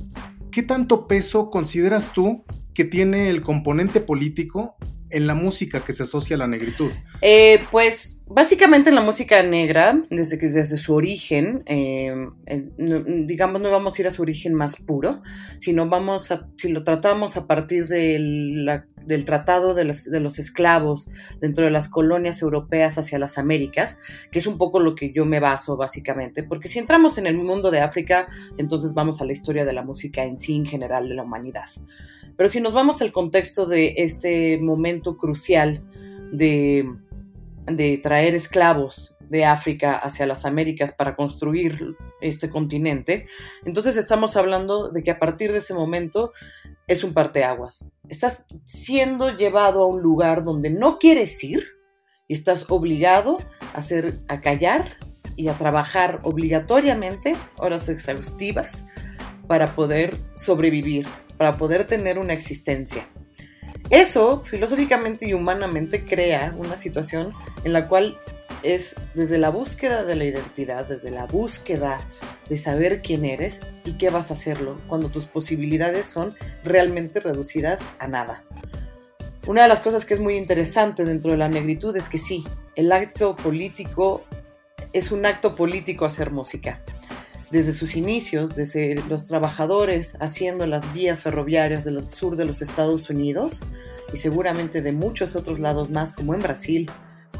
qué tanto peso consideras tú que tiene el componente político en la música que se asocia a la negritud? Eh, pues básicamente en la música negra, desde que desde su origen, eh, eh, digamos, no vamos a ir a su origen más puro, sino vamos a, si lo tratamos a partir del, la- del tratado de los, de los esclavos dentro de las colonias europeas hacia las Américas, que es un poco lo que yo me baso básicamente, porque si entramos en el mundo de África, entonces vamos a la historia de la música en sí en general de la humanidad. Pero si nos vamos al contexto de este momento crucial de de traer esclavos de África hacia las Américas para construir este continente, entonces estamos hablando de que a partir de ese momento es un parteaguas. Estás siendo llevado a un lugar donde no quieres ir y estás obligado a hacer a callar y a trabajar obligatoriamente horas exhaustivas para poder sobrevivir, para poder tener una existencia. Eso, filosóficamente y humanamente, crea una situación en la cual es desde la búsqueda de la identidad, desde la búsqueda de saber quién eres y qué vas a hacerlo, cuando tus posibilidades son realmente reducidas a nada. Una de las cosas que es muy interesante dentro de la negritud es que sí, el acto político es un acto político hacer música desde sus inicios, desde los trabajadores haciendo las vías ferroviarias del sur de los Estados Unidos y seguramente de muchos otros lados más, como en Brasil,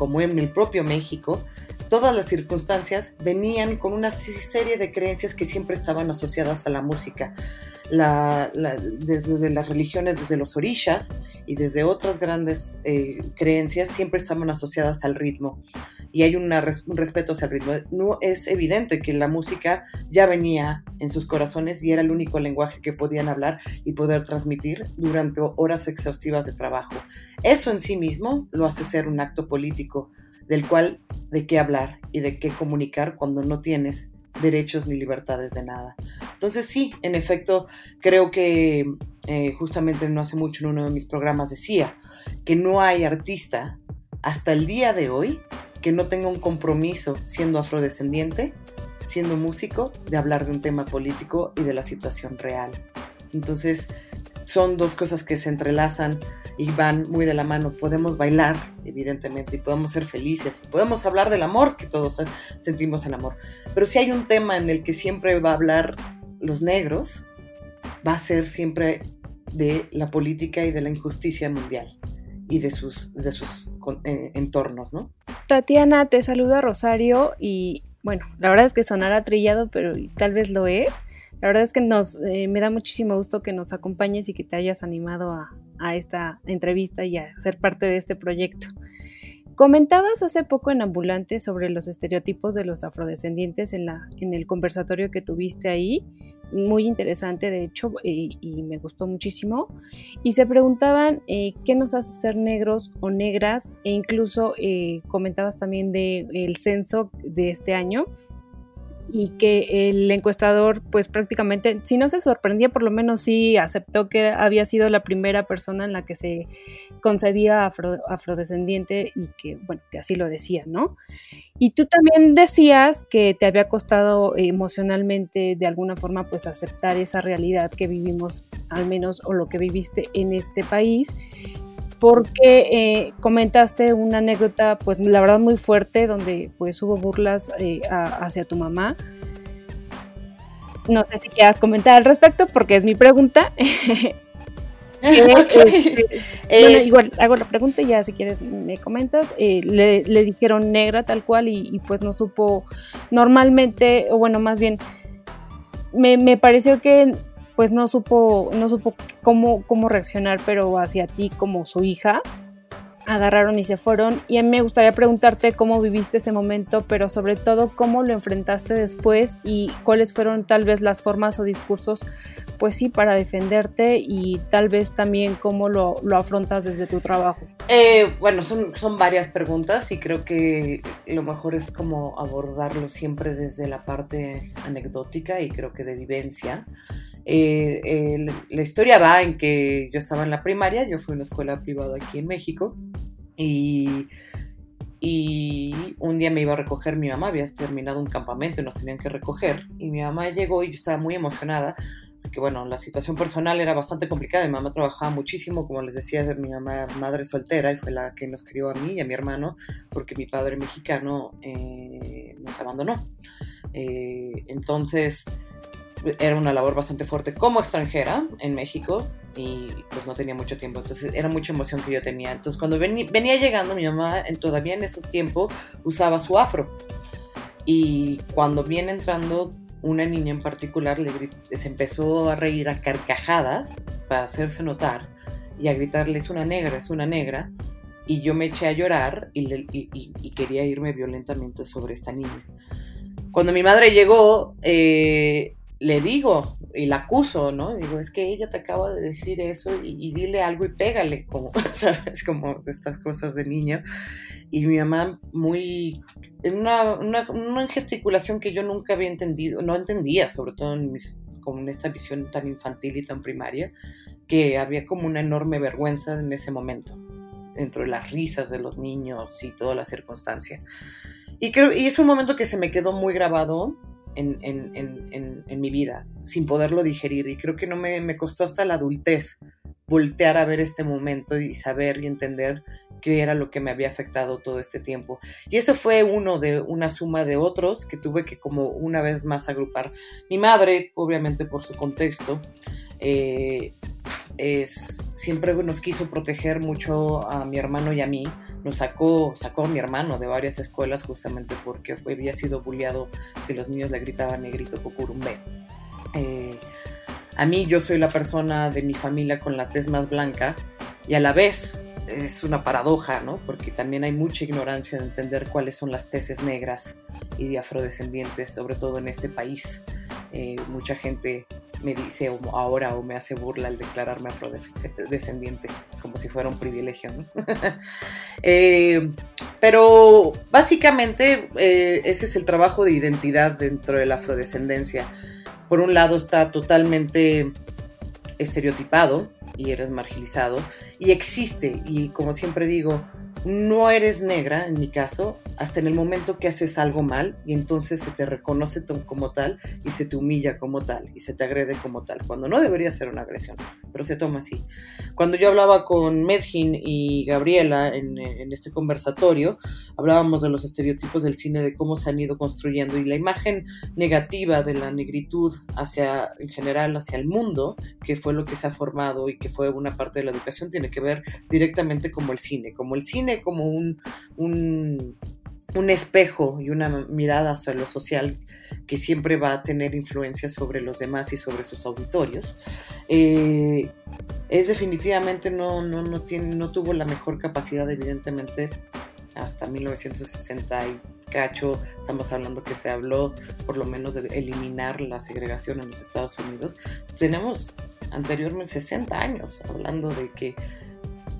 como en el propio México, todas las circunstancias venían con una serie de creencias que siempre estaban asociadas a la música. Desde las religiones, desde los orishas y desde otras grandes eh, creencias, siempre estaban asociadas al ritmo y hay un respeto hacia el ritmo. No es evidente que la música ya venía en sus corazones y era el único lenguaje que podían hablar y poder transmitir durante horas exhaustivas de trabajo. Eso en sí mismo lo hace ser un acto político del cual de qué hablar y de qué comunicar cuando no tienes derechos ni libertades de nada. Entonces sí, en efecto, creo que eh, justamente no hace mucho en uno de mis programas decía que no hay artista hasta el día de hoy que no tenga un compromiso siendo afrodescendiente, siendo músico, de hablar de un tema político y de la situación real. Entonces, son dos cosas que se entrelazan y van muy de la mano. Podemos bailar, evidentemente, y podemos ser felices, podemos hablar del amor, que todos sentimos el amor. Pero si hay un tema en el que siempre va a hablar los negros, va a ser siempre de la política y de la injusticia mundial y de sus, de sus eh, entornos, ¿no? Tatiana, te saluda Rosario y bueno, la verdad es que sonará trillado, pero tal vez lo es. La verdad es que nos, eh, me da muchísimo gusto que nos acompañes y que te hayas animado a, a esta entrevista y a ser parte de este proyecto. Comentabas hace poco en Ambulante sobre los estereotipos de los afrodescendientes en, la, en el conversatorio que tuviste ahí, muy interesante de hecho y, me gustó muchísimo. Y se preguntaban eh, qué nos hace ser negros o negras e incluso eh, comentabas también del el censo de este año y que el encuestador pues prácticamente, si no se sorprendía, por lo menos sí aceptó que había sido la primera persona en la que se concebía afro- afrodescendiente y que, bueno, que así lo decía, ¿no? Y tú también decías que te había costado emocionalmente de alguna forma pues aceptar esa realidad que vivimos, al menos, o lo que viviste en este país, porque eh, comentaste una anécdota, pues la verdad muy fuerte, donde pues hubo burlas eh, a- hacia tu mamá. No sé si quieras comentar al respecto, porque es mi pregunta. Que, Ok. este, bueno, Es- igual hago la pregunta y ya si quieres me comentas. Eh, le, le dijeron negra tal cual y, y, pues no supo normalmente, o bueno, más bien, me, me pareció que pues no supo, no supo cómo, cómo reaccionar, pero hacia ti como su hija. Agarraron y se fueron. Y a mí me gustaría preguntarte cómo viviste ese momento, pero sobre todo cómo lo enfrentaste después y cuáles fueron tal vez las formas o discursos, pues sí, para defenderte y tal vez también cómo lo, lo afrontas desde tu trabajo. Eh, bueno, son, son varias preguntas y creo que lo mejor es como abordarlo siempre desde la parte anecdótica y creo que de vivencia. Eh, el- la historia va en que yo estaba en la primaria, yo fui a una escuela privada aquí en México y, y un día me iba a recoger mi mamá, había terminado un campamento y nos tenían que recoger y mi mamá llegó y yo estaba muy emocionada porque bueno, la situación personal era bastante complicada. Mi mamá trabajaba muchísimo, como les decía, mi mamá madre soltera y fue la que nos crió a mí y a mi hermano, porque mi padre mexicano eh, nos abandonó. Eh, entonces, era una labor bastante fuerte como extranjera en México y pues no tenía mucho tiempo, entonces era mucha emoción que yo tenía. Entonces cuando venía, venía llegando mi mamá, todavía en ese tiempo usaba su afro y cuando viene entrando una niña en particular le se empezó a reír a carcajadas para hacerse notar y a gritarle es una negra, es una negra y yo me eché a llorar y, y, y quería irme violentamente sobre esta niña. Cuando mi madre llegó, eh, le digo y la acuso, ¿no? Digo, es que ella te acaba de decir eso y, dile algo y pégale, como, ¿sabes? Como estas cosas de niño. Y mi mamá muy, en una, una, gesticulación que yo nunca había entendido, no entendía, sobre todo en, en esta visión tan infantil y tan primaria, que había como una enorme vergüenza en ese momento, dentro de las risas de los niños y toda la circunstancia. Y, creo, y es un momento que se me quedó muy grabado en, mi vida, sin poderlo digerir. Y creo que no me, me, costó hasta la adultez voltear a ver este momento y saber y entender qué era lo que me había afectado todo este tiempo. Y eso fue uno de una suma de otros que tuve que como una vez más agrupar. Mi madre, obviamente por su contexto, eh, es, siempre nos quiso proteger mucho a mi hermano y a mí. Nos sacó, sacó a mi hermano de varias escuelas justamente porque había sido bulleado que los niños le gritaban negrito cocurumbe. Eh, a mí yo soy la persona de mi familia con la tez más blanca y a la vez es una paradoja, ¿no? Porque también hay mucha ignorancia de entender cuáles son las teces negras y de afrodescendientes, sobre todo en este país. Eh, mucha gente me dice ahora o me hace burla al declararme afrodescendiente, como si fuera un privilegio. Eh, pero básicamente eh, ese es el trabajo de identidad dentro de la afrodescendencia. Por un lado está totalmente estereotipado y eres marginalizado y existe y como siempre digo, no eres negra, en mi caso, hasta en el momento que haces algo mal y entonces se te reconoce como tal y se te humilla como tal y se te agrede como tal, cuando no debería ser una agresión, pero se toma así. Cuando yo hablaba con Medjin y Gabriela en, este conversatorio, hablábamos de los estereotipos del cine, de cómo se han ido construyendo y la imagen negativa de la negritud hacia, en general, hacia el mundo, que fue lo que se ha formado y que fue una parte de la educación, tiene que ver directamente como el cine, como el cine como un, un, espejo y una mirada hacia lo social que siempre va a tener influencia sobre los demás y sobre sus auditorios, eh, es definitivamente no, no, tiene, no tuvo la mejor capacidad, evidentemente, hasta 1960 y cacho, estamos hablando que se habló por lo menos de eliminar la segregación en los Estados Unidos. Tenemos anteriormente 60 años hablando de que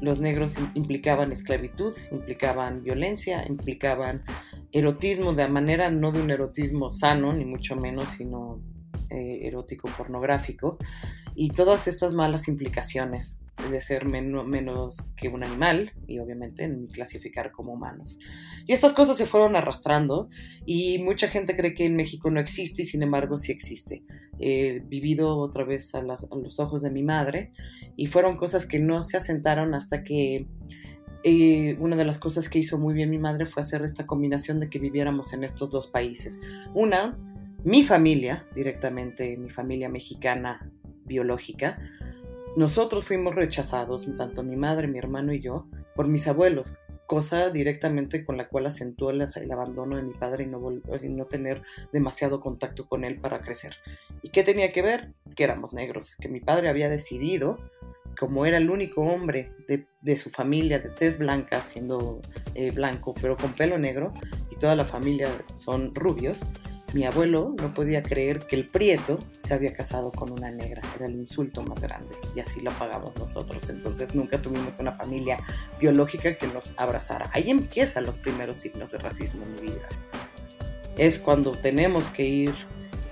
los negros implicaban esclavitud, implicaban violencia, implicaban erotismo de manera no de un erotismo sano, ni mucho menos, sino eh, erótico pornográfico, y todas estas malas implicaciones de ser menos que un animal y obviamente ni clasificar como humanos. Y estas cosas se fueron arrastrando y mucha gente cree que en México no existe y sin embargo sí existe. He vivido otra vez a, los ojos de mi madre y fueron cosas que no se asentaron hasta que eh, una de las cosas que hizo muy bien mi madre fue hacer esta combinación de que viviéramos en estos dos países. Una, mi familia, directamente mi familia mexicana biológica, nosotros fuimos rechazados, tanto mi madre, mi hermano y yo, por mis abuelos, cosa directamente con la cual acentuó el, abandono de mi padre y no, y no tener demasiado contacto con él para crecer. ¿Y qué tenía que ver? Que éramos negros, que mi padre había decidido, como era el único hombre de, su familia de tez blanca, siendo eh, blanco, pero con pelo negro, y toda la familia son rubios, mi abuelo no podía creer que el prieto se había casado con una negra. Era el insulto más grande y así lo pagamos nosotros. Entonces nunca tuvimos una familia biológica que nos abrazara. Ahí empiezan los primeros signos de racismo en mi vida. Es cuando tenemos que ir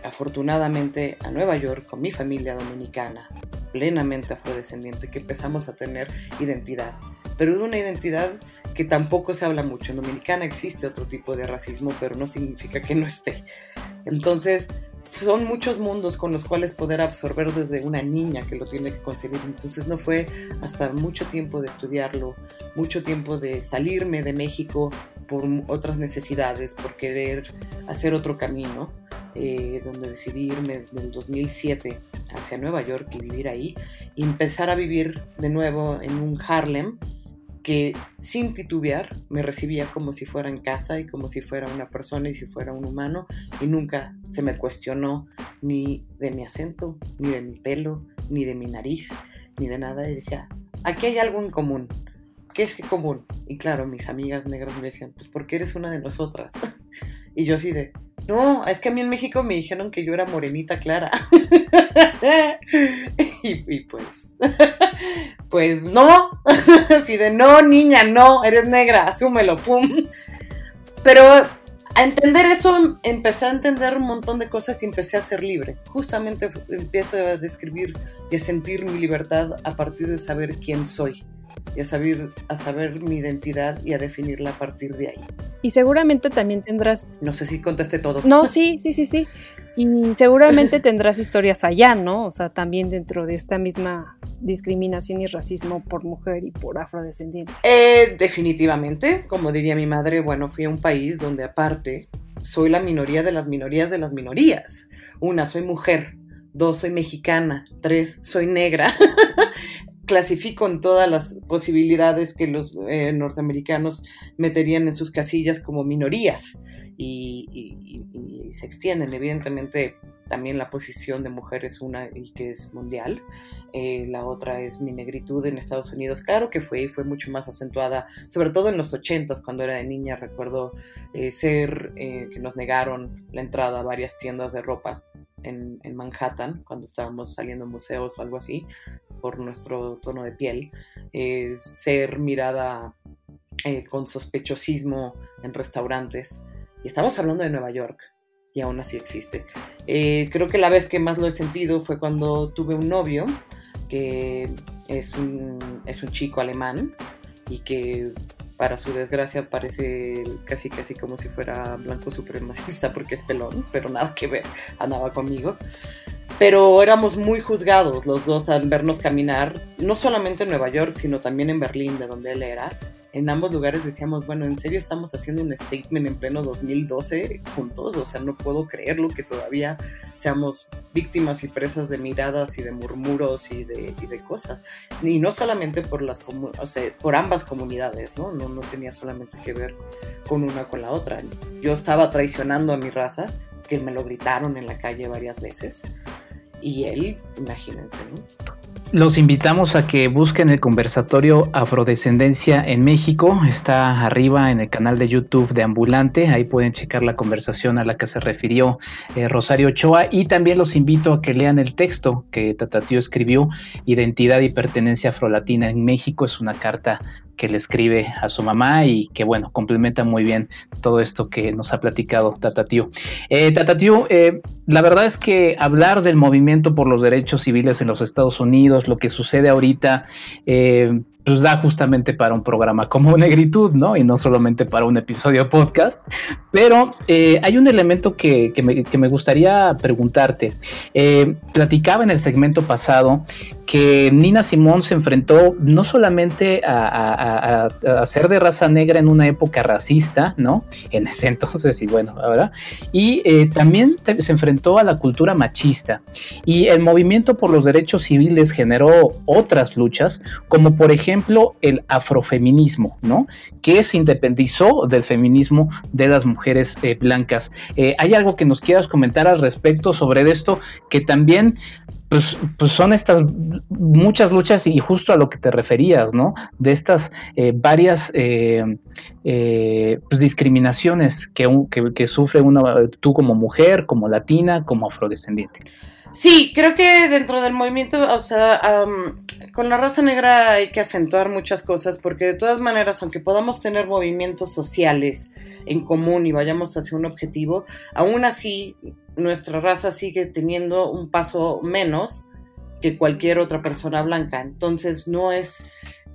afortunadamente a Nueva York con mi familia dominicana, plenamente afrodescendiente, que empezamos a tener identidad pero de una identidad que tampoco se habla mucho. En Dominicana existe otro tipo de racismo, pero no significa que no esté. Entonces, son muchos mundos con los cuales poder absorber desde una niña que lo tiene que concebir. Entonces no fue hasta mucho tiempo de estudiarlo, mucho tiempo de salirme de México por otras necesidades, por querer hacer otro camino, eh, donde decidí irme del 2007 hacia Nueva York y vivir ahí, y empezar a vivir de nuevo en un Harlem que sin titubear me recibía como si fuera en casa y como si fuera una persona y si fuera un humano y nunca se me cuestionó ni de mi acento, ni de mi pelo, ni de mi nariz, ni de nada y decía, aquí hay algo en común. ¿Qué es común? Y claro, mis amigas negras me decían, pues porque eres una de nosotras. y yo así de, no, es que a mí en México me dijeron que yo era morenita clara. y, pues, pues no, así de no, niña, no, eres negra, asúmelo, pum. Pero a entender eso, empecé a entender un montón de cosas y empecé a ser libre. Justamente empiezo a describir y a sentir mi libertad a partir de saber quién soy y a saber, a saber mi identidad y a definirla a partir de ahí. Y seguramente también tendrás... No sé si contesté todo. No, sí, sí, sí, sí. Y seguramente tendrás historias allá, ¿no? O sea, también dentro de esta misma discriminación y racismo por mujer y por afrodescendiente. Eh, definitivamente, como diría mi madre, bueno, fui a un país donde aparte soy la minoría de las minorías de las minorías. Una, soy mujer. Dos, soy mexicana. Tres, soy negra. clasifico en todas las posibilidades que los eh, norteamericanos meterían en sus casillas como minorías y, se extienden. Evidentemente también la posición de mujer es una y que es mundial. Eh, la otra es mi negritud en Estados Unidos. Claro que fue y fue mucho más acentuada, sobre todo en los ochentas cuando era de niña. Recuerdo eh, ser que nos negaron la entrada a varias tiendas de ropa en, Manhattan, cuando estábamos saliendo a museos o algo así, por nuestro tono de piel, eh, ser mirada eh, con sospechosismo en restaurantes. Y estamos hablando de Nueva York, y aún así existe. Eh, creo que la vez que más lo he sentido fue cuando tuve un novio, que es un, es un chico alemán, y que para su desgracia parece casi casi como si fuera blanco supremacista porque es pelón, pero nada que ver, andaba conmigo. Pero éramos muy juzgados los dos al vernos caminar, no solamente en Nueva York, sino también en Berlín, de donde él era en ambos lugares decíamos, bueno, ¿en serio estamos haciendo un statement en pleno 2012 juntos? O sea, no puedo creerlo que todavía seamos víctimas y presas de miradas y de murmuros y de, y de cosas. Y no solamente por, las o sea, por ambas comunidades, ¿no? ¿no? No tenía solamente que ver con una con la otra. Yo estaba traicionando a mi raza, que me lo gritaron en la calle varias veces. Y él, imagínense, ¿no? Los invitamos a que busquen el conversatorio Afrodescendencia en México. Está arriba en el canal de YouTube de Ambulante. Ahí pueden checar la conversación a la que se refirió eh, Rosario Ochoa. Y también los invito a que lean el texto que Tatatío escribió, Identidad y Pertenencia Afrolatina en México. Es una carta que le escribe a su mamá y que, bueno, complementa muy bien todo esto que nos ha platicado Tatatío. Eh, Tatatío, eh, la verdad es que hablar del movimiento por los derechos civiles en los Estados Unidos, lo que sucede ahorita, eh, pues da justamente para un programa como Negritud, ¿no? Y no solamente para un episodio podcast. Pero eh, hay un elemento que, me, gustaría preguntarte. Eh, platicaba en el segmento pasado que Nina Simón se enfrentó no solamente a, ser de raza negra en una época racista, ¿no? En ese entonces, y bueno, ahora, y eh, también se enfrentó a la cultura machista. Y el movimiento por los derechos civiles generó otras luchas, como por ejemplo, ejemplo, el afrofeminismo, ¿no? Que se independizó del feminismo de las mujeres eh, blancas. Eh, ¿Hay algo que nos quieras comentar al respecto sobre esto? Que también pues, pues, son estas muchas luchas y justo a lo que te referías, ¿no? De estas eh, varias pues discriminaciones que, que, que, sufre una, tú como mujer, como latina, como afrodescendiente. Sí, creo que dentro del movimiento, o sea, con la raza negra hay que acentuar muchas cosas porque de todas maneras, aunque podamos tener movimientos sociales en común y vayamos hacia un objetivo, aún así nuestra raza sigue teniendo un paso menos que cualquier otra persona blanca. Entonces no es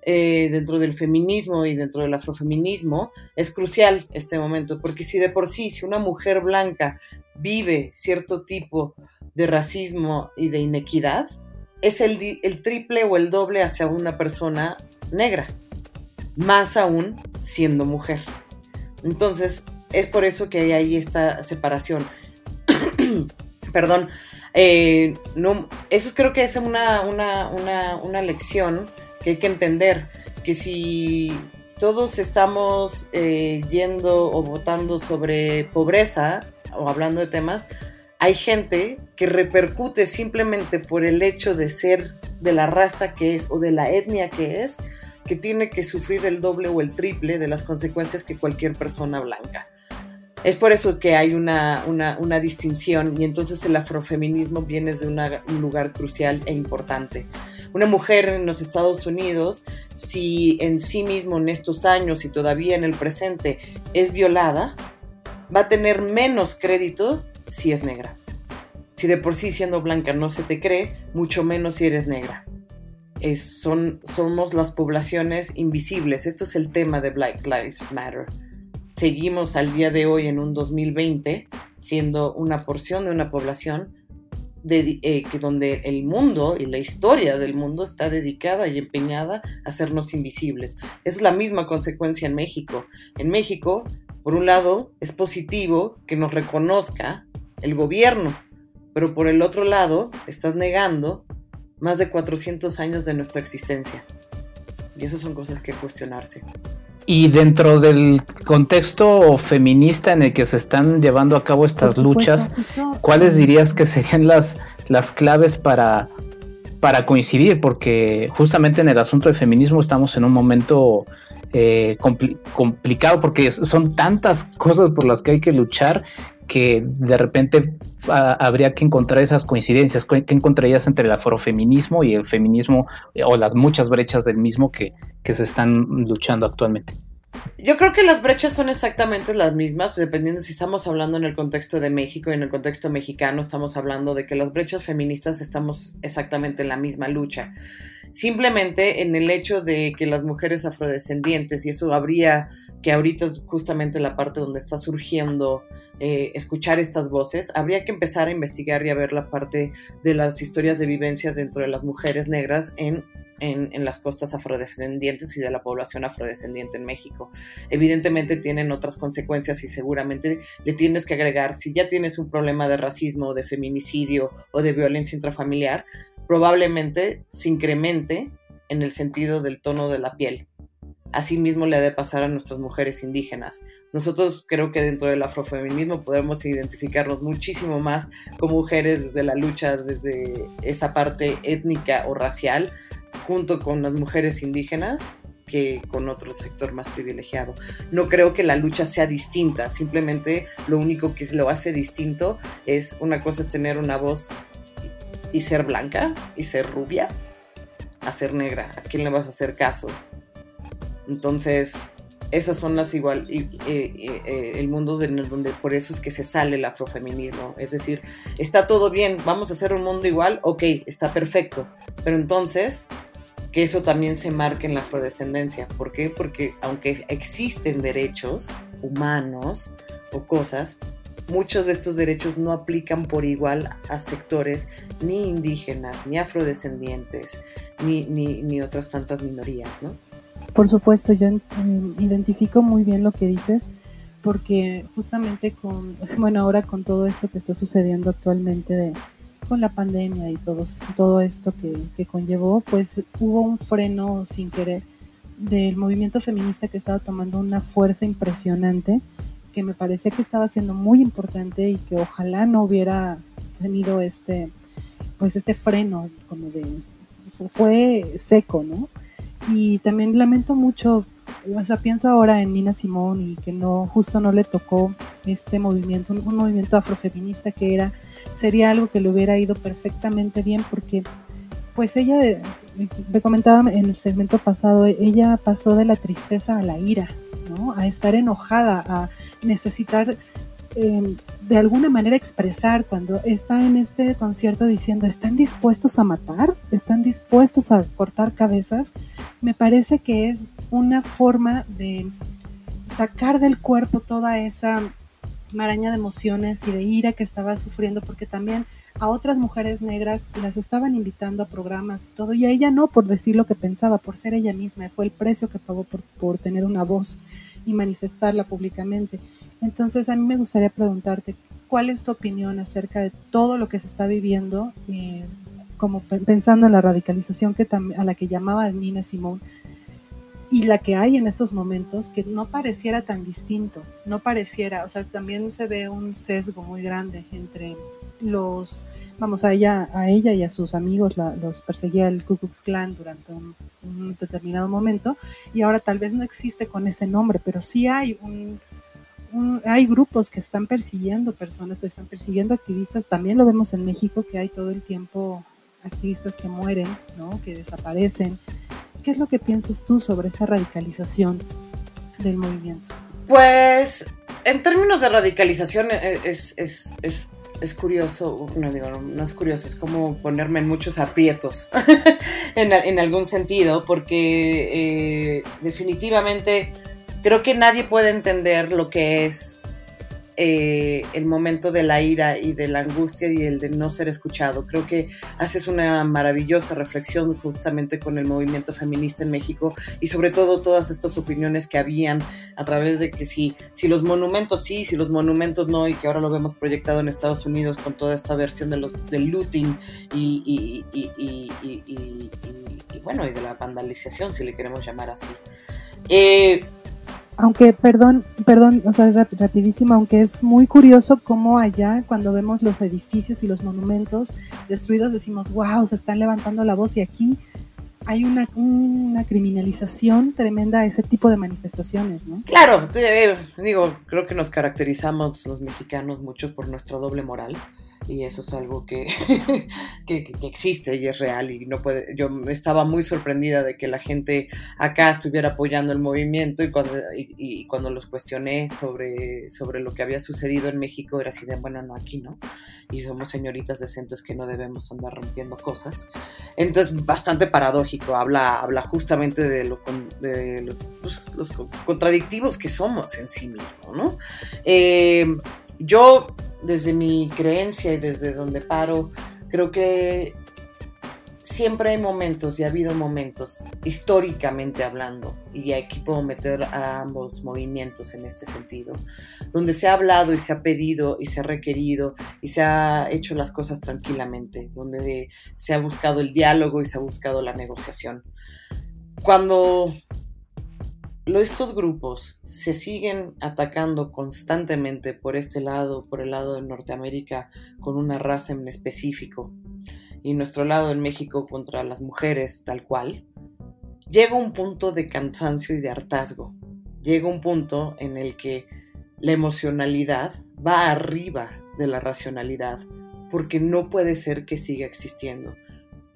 eh, dentro del feminismo y dentro del afrofeminismo, es crucial este momento, porque si de por sí, si una mujer blanca vive cierto tipo de racismo y de inequidad, es el, el triple o el doble hacia una persona negra, más aún siendo mujer. Entonces, es por eso que hay ahí esta separación. Perdón. eh, no, eso creo que es una, una, una, una lección que hay que entender, que si todos estamos eh, yendo o votando sobre pobreza o hablando de temas, hay gente que repercute simplemente por el hecho de ser de la raza que es o de la etnia que es, que tiene que sufrir el doble o el triple de las consecuencias que cualquier persona blanca. Es por eso que hay una, una, una distinción y entonces el afrofeminismo viene de un lugar crucial e importante. Una mujer en los Estados Unidos, si en sí mismo en estos años y todavía en el presente es violada, va a tener menos crédito si es negra. Si de por sí siendo blanca no se te cree, mucho menos si eres negra. Son, somos las poblaciones invisibles. Esto es el tema de Black Lives Matter. Seguimos al día de hoy en un 2020 siendo una porción de una población de- eh, que donde el mundo y la historia del mundo está dedicada y empeñada a hacernos invisibles. Es la misma consecuencia en México. En México, por un lado, es positivo que nos reconozca el gobierno, pero por el otro lado, estás negando más de 400 años de nuestra existencia. Y esas son cosas que cuestionarse. Y dentro del contexto feminista en el que se están llevando a cabo estas supuesto, luchas, justo- ¿cuáles dirías que serían las, las claves para, para coincidir? Porque justamente en el asunto del feminismo estamos en un momento eh, compli- complicado porque son tantas cosas por las que hay que luchar que de repente ah, habría que encontrar esas coincidencias. ¿Qué qué encontrarías entre el afrofeminismo y el feminismo eh, o las muchas brechas del mismo que, que se están luchando actualmente? Yo creo que las brechas son exactamente las mismas, dependiendo si estamos hablando en el contexto de México y en el contexto mexicano, estamos hablando de que las brechas feministas estamos exactamente en la misma lucha. Simplemente en el hecho de que las mujeres afrodescendientes, y eso habría que ahorita es justamente la parte donde está surgiendo eh, escuchar estas voces, habría que empezar a investigar y a ver la parte de las historias de vivencia dentro de las mujeres negras en en, las costas afrodescendientes y de la población afrodescendiente en México. Evidentemente tienen otras consecuencias y seguramente le tienes que agregar, si ya tienes un problema de racismo, de feminicidio o de violencia intrafamiliar, probablemente se incremente en el sentido del tono de la piel. Asimismo le ha de pasar a nuestras mujeres indígenas. Nosotros creo que dentro del afrofeminismo podemos identificarnos muchísimo más como mujeres desde la lucha, desde esa parte étnica o racial, junto con las mujeres indígenas que con otro sector más privilegiado. No creo que la lucha sea distinta, simplemente lo único que lo hace distinto es una cosa es tener una voz y, ser blanca y ser rubia, a ser negra. ¿A quién le vas a hacer caso? Entonces, esas son las igual, y, eh, el mundo de, donde por eso es que se sale el afrofeminismo. Es decir, está todo bien, vamos a hacer un mundo igual, ok, está perfecto. Pero entonces, que eso también se marque en la afrodescendencia. ¿Por qué? Porque aunque existen derechos humanos o cosas, muchos de estos derechos no aplican por igual a sectores ni indígenas, ni afrodescendientes, ni, ni, ni otras tantas minorías, ¿no? Por supuesto, yo eh, identifico muy bien lo que dices, porque justamente con, bueno, ahora con todo esto que está sucediendo actualmente de, con la pandemia y todo, todo esto que, que, conllevó, pues hubo un freno sin querer del movimiento feminista que estaba tomando una fuerza impresionante, que me parecía que estaba siendo muy importante y que ojalá no hubiera tenido este, pues este freno como de, fue seco, ¿no? Y también lamento mucho, o sea, pienso ahora en Nina Simón y que no, justo no le tocó este movimiento, un, un movimiento afrofeminista que era, sería algo que le hubiera ido perfectamente bien porque, pues ella, me comentaba en el segmento pasado, ella pasó de la tristeza a la ira, ¿no? A estar enojada, a necesitar eh, de alguna manera expresar cuando está en este concierto diciendo, ¿están dispuestos a matar? ¿Están dispuestos a cortar cabezas? Me parece que es una forma de sacar del cuerpo toda esa maraña de emociones y de ira que estaba sufriendo, porque también a otras mujeres negras las estaban invitando a programas y todo, y a ella no por decir lo que pensaba, por ser ella misma, fue el precio que pagó por, por tener una voz y manifestarla públicamente. Entonces a mí me gustaría preguntarte, ¿cuál es tu opinión acerca de todo lo que se está viviendo, eh, como pensando en la radicalización que a la que llamaba Nina Simón? y la que hay en estos momentos que no pareciera tan distinto, no pareciera, o sea, también se ve un sesgo muy grande entre los, vamos, a ella, a ella y a sus amigos los perseguía el Ku Klux Klan durante un, determinado momento y ahora tal vez no existe con ese nombre, pero sí hay un, hay grupos que están persiguiendo personas, que están persiguiendo activistas, también lo vemos en México que hay todo el tiempo activistas que mueren, ¿no? que desaparecen, ¿Qué es lo que piensas tú sobre esta radicalización del movimiento? Pues en términos de radicalización eh, es, es, es, es curioso, no digo, no, es curioso, es como ponerme en muchos aprietos en, en, algún sentido, porque eh, definitivamente creo que nadie puede entender lo que es eh, el momento de la ira y de la angustia y el de no ser escuchado. Creo que haces una maravillosa reflexión justamente con el movimiento feminista en México y sobre todo todas estas opiniones que habían a través de que si, si los monumentos sí, si los monumentos no y que ahora lo vemos proyectado en Estados Unidos con toda esta versión de los, del looting y, y, bueno, y de la vandalización, si le queremos llamar así. Eh, aunque, perdón, perdón, o sea, es rapidísimo, aunque es muy curioso cómo allá, cuando vemos los edificios y los monumentos destruidos, decimos, wow, se están levantando la voz y aquí hay una, una criminalización tremenda a ese tipo de manifestaciones, ¿no? Claro, eh, digo, creo que nos caracterizamos los mexicanos mucho por nuestra doble moral y eso es algo que, que, existe y es real y no puede, yo estaba muy sorprendida de que la gente acá estuviera apoyando el movimiento y cuando, y, cuando los cuestioné sobre, sobre lo que había sucedido en México era así de, bueno, no, aquí no, y somos señoritas decentes que no debemos andar rompiendo cosas. Entonces, bastante paradójico, habla, habla justamente de, lo, de los, pues, los, contradictivos que somos en sí mismo, ¿no? Eh, yo desde mi creencia y desde donde paro, creo que siempre hay momentos y ha habido momentos, históricamente hablando, y aquí puedo meter a ambos movimientos en este sentido, donde se ha hablado y se ha pedido y se ha requerido y se ha hecho las cosas tranquilamente, donde se ha buscado el diálogo y se ha buscado la negociación. Cuando estos grupos se siguen atacando constantemente por este lado, por el lado de Norteamérica, con una raza en específico, y nuestro lado en México contra las mujeres tal cual, llega un punto de cansancio y de hartazgo. Llega un punto en el que la emocionalidad va arriba de la racionalidad, porque no puede ser que siga existiendo.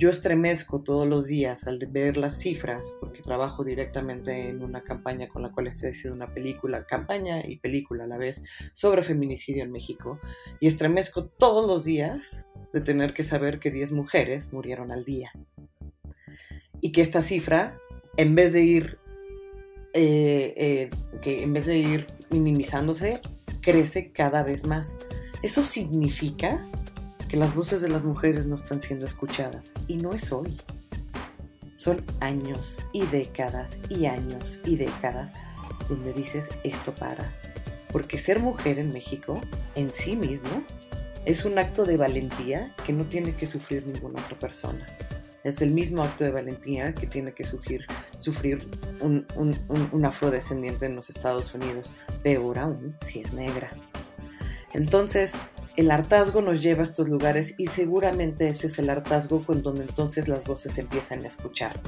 Yo estremezco todos los días al ver las cifras, porque trabajo directamente en una campaña con la cual estoy haciendo una película, campaña y película a la vez, sobre feminicidio en México, y estremezco todos los días de tener que saber que 10 mujeres murieron al día. Y que esta cifra, en vez de ir, eh, eh, que en vez de ir minimizándose, crece cada vez más. Eso significa que las voces de las mujeres no están siendo escuchadas. Y no es hoy. Son años y décadas y años y décadas donde dices esto para. Porque ser mujer en México en sí mismo es un acto de valentía que no tiene que sufrir ninguna otra persona. Es el mismo acto de valentía que tiene que sufrir, sufrir un, un afrodescendiente en los Estados Unidos, peor aún si es negra. Entonces, el hartazgo nos lleva a estos lugares y seguramente ese es el hartazgo con donde entonces las voces empiezan a escuchar.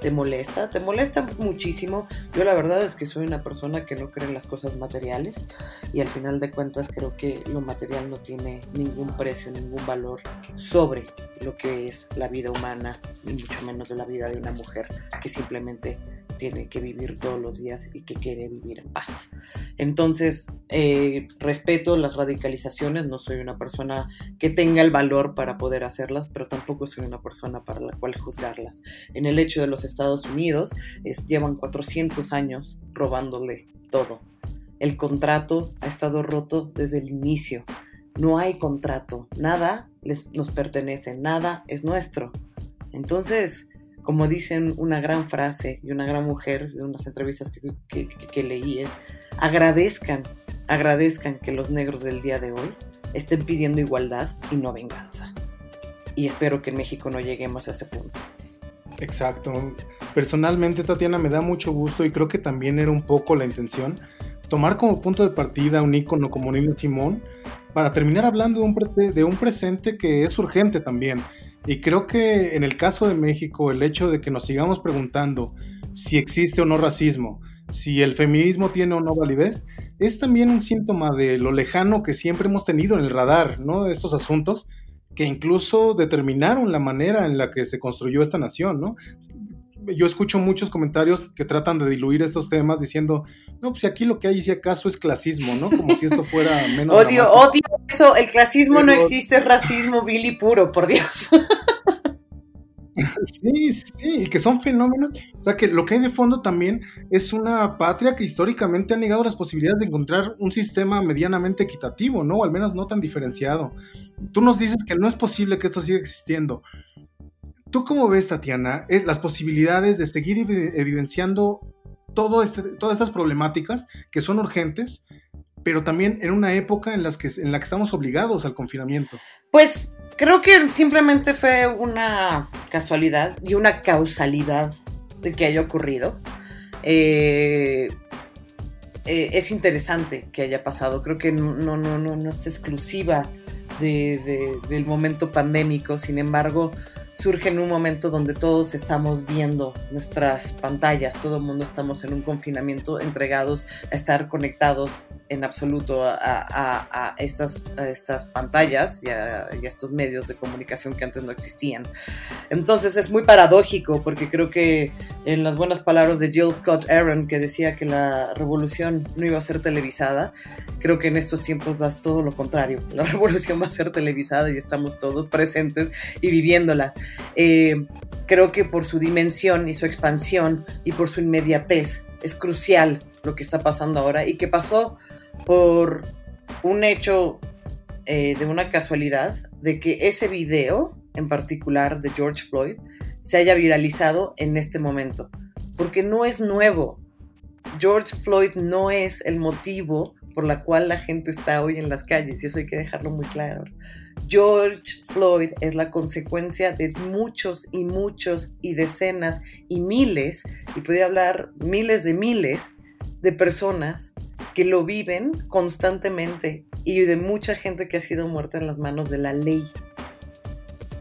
¿Te molesta? ¿Te molesta muchísimo? Yo la verdad es que soy una persona que no cree en las cosas materiales y al final de cuentas creo que lo material no tiene ningún precio, ningún valor sobre lo que es la vida humana y mucho menos de la vida de una mujer que simplemente tiene que vivir todos los días y que quiere vivir en paz. Entonces, eh, respeto las radicalizaciones, no soy una persona que tenga el valor para poder hacerlas, pero tampoco soy una persona para la cual juzgarlas. En el hecho de los Estados Unidos, es, llevan 400 años robándole todo. El contrato ha estado roto desde el inicio. No hay contrato, nada les, nos pertenece, nada es nuestro. Entonces, como dicen una gran frase y una gran mujer de unas entrevistas que, leí es, agradezcan, agradezcan que los negros del día de hoy estén pidiendo igualdad y no venganza. Y espero que en México no lleguemos a ese punto. Exacto. Personalmente, Tatiana, me da mucho gusto y creo que también era un poco la intención tomar como punto de partida un ícono como Nina Simón para terminar hablando de un, de un presente que es urgente también y creo que en el caso de México, el hecho de que nos sigamos preguntando si existe o no racismo, si el feminismo tiene o no validez, es también un síntoma de lo lejano que siempre hemos tenido en el radar, ¿no? Estos asuntos que incluso determinaron la manera en la que se construyó esta nación, ¿no? Yo escucho muchos comentarios que tratan de diluir estos temas diciendo, no, pues aquí lo que hay si acaso es clasismo, ¿no? Como si esto fuera menos. Odio, odio eso, el clasismo no existe, es racismo vil y puro, por Dios. Sí, sí, y que son fenómenos. O sea, que lo que hay de fondo también es una patria que históricamente ha negado las posibilidades de encontrar un sistema medianamente equitativo, ¿no? O al menos no tan diferenciado. Tú nos dices que no es posible que esto siga existiendo. ¿Tú cómo ves, Tatiana, eh, las posibilidades de seguir evidenciando todo este, todas estas problemáticas que son urgentes, pero también en una época en, las que, en la que estamos obligados al confinamiento? Pues creo que simplemente fue una casualidad y una causalidad de que haya ocurrido. Eh, eh, es interesante que haya pasado. Creo que no, no, no, no es exclusiva del momento pandémico. Sin embargo, surge en un momento donde todos estamos viendo nuestras pantallas, todo el mundo estamos en un confinamiento entregados a estar conectados en absoluto a, estas, estas pantallas y a, estos medios de comunicación que antes no existían. Entonces es muy paradójico porque creo que en las buenas palabras de Jill Scott Aaron que decía que la revolución no iba a ser televisada, creo que en estos tiempos va todo lo contrario. La revolución va a ser televisada y estamos todos presentes y viviéndolas. Eh, creo que por su dimensión y su expansión y por su inmediatez es crucial lo que está pasando ahora y que pasó por un hecho eh, de una casualidad de que ese video en particular de George Floyd se haya viralizado en este momento porque no es nuevo. George Floyd no es el motivo por la cual la gente está hoy en las calles y eso hay que dejarlo muy claro George Floyd es la consecuencia de muchos y muchos y decenas y miles, y podría hablar miles de miles de personas que lo viven constantemente y de mucha gente que ha sido muerta en las manos de la ley.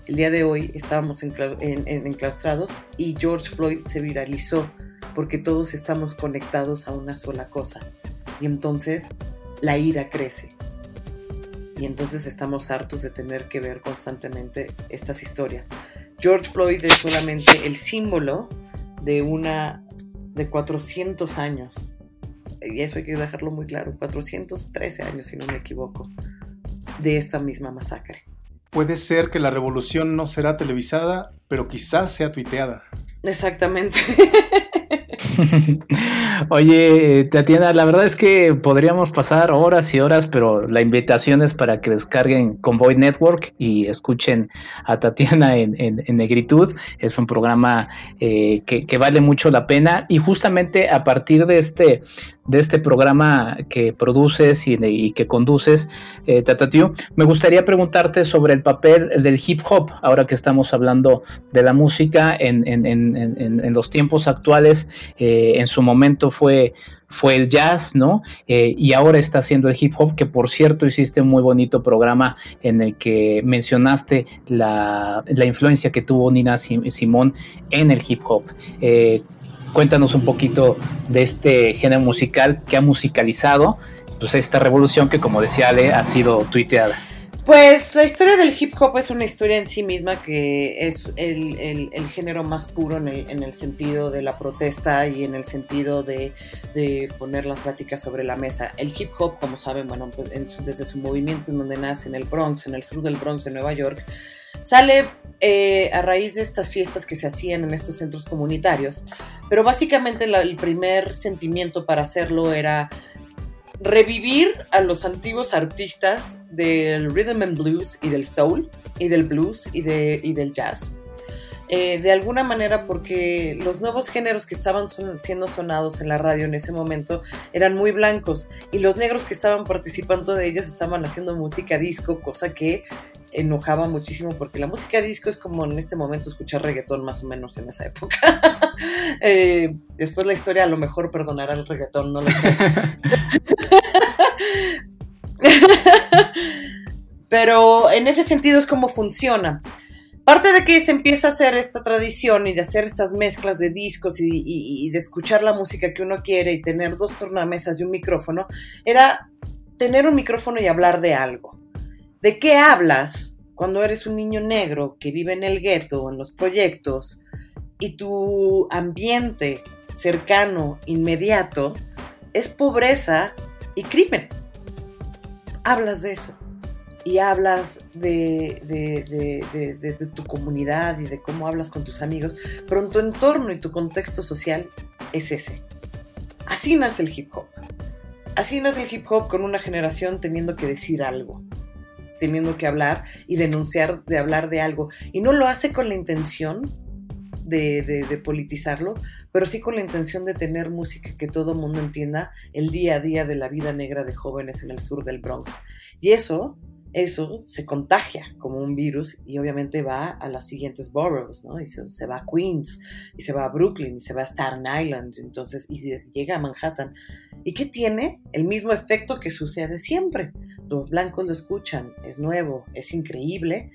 El día de hoy estábamos enclaustrados y George Floyd se viralizó porque todos estamos conectados a una sola cosa. Y entonces la ira crece y entonces estamos hartos de tener que ver constantemente estas historias. George Floyd es solamente el símbolo de una de 400 años. Y eso hay que dejarlo muy claro, 413 años si no me equivoco, de esta misma masacre. Puede ser que la revolución no será televisada, pero quizás sea tuiteada. Exactamente. Oye, Tatiana, la verdad es que podríamos pasar horas y horas, pero la invitación es para que descarguen Convoy Network y escuchen a Tatiana en, Negritud. Es un programa eh, que, vale mucho la pena y justamente a partir de este de este programa que produces y, que conduces, eh, Tatatiu, me gustaría preguntarte sobre el papel del hip hop, ahora que estamos hablando de la música en, los tiempos actuales, eh, en su momento fue fue el jazz, ¿no? Eh, y ahora está haciendo el hip hop, que por cierto hiciste un muy bonito programa en el que mencionaste la, influencia que tuvo Nina Simón en el hip hop. Eh, cuéntanos un poquito de este género musical que ha musicalizado pues esta revolución que como decía Ale ha sido tuiteada. Pues la historia del hip hop es una historia en sí misma que es el, el- género más puro en el, en el sentido de la protesta y en el sentido de, de poner las pláticas sobre la mesa. El hip hop, como saben, bueno, pues, en desde su movimiento en donde nace en el Bronx, en el sur del Bronx de Nueva York, sale eh, a raíz de estas fiestas que se hacían en estos centros comunitarios. Pero básicamente el primer sentimiento para hacerlo era revivir a los antiguos artistas del rhythm and blues y del soul y del blues y, de, y del jazz. Eh, de alguna manera porque los nuevos géneros que estaban son- siendo sonados en la radio en ese momento eran muy blancos y los negros que estaban participando de ellos estaban haciendo música disco, cosa que enojaba muchísimo porque la música disco es como en este momento escuchar reggaetón más o menos en esa época. Eh, después la historia a lo mejor perdonará el reggaetón, no lo sé. Pero en ese sentido es como funciona. Parte de que se empieza a hacer esta tradición y de hacer estas mezclas de discos y, y- y de escuchar la música que uno quiere y tener dos tornamesas y un micrófono, era tener un micrófono y hablar de algo. ¿De qué hablas cuando eres un niño negro que vive en el gueto, en los proyectos, y tu ambiente cercano, inmediato, es pobreza y crimen? Hablas de eso y hablas de, de- de- de- tu comunidad y de cómo hablas con tus amigos, pero tu entorno y tu contexto social es ese. Así nace el hip hop. Así nace el hip hop con una generación teniendo que decir algo, teniendo que hablar y denunciar de hablar de algo. Y no lo hace con la intención de, de- de politizarlo, pero sí con la intención de tener música que todo mundo entienda el día a día de la vida negra de jóvenes en el sur del Bronx. Y eso, eso se contagia como un virus y obviamente va a las siguientes boroughs, ¿no? Y se, va a Queens, y se va a Brooklyn, y se va a Staten Island, entonces, y llega a Manhattan. ¿Y qué tiene? El mismo efecto que sucede siempre. Los blancos lo escuchan, es nuevo, es increíble,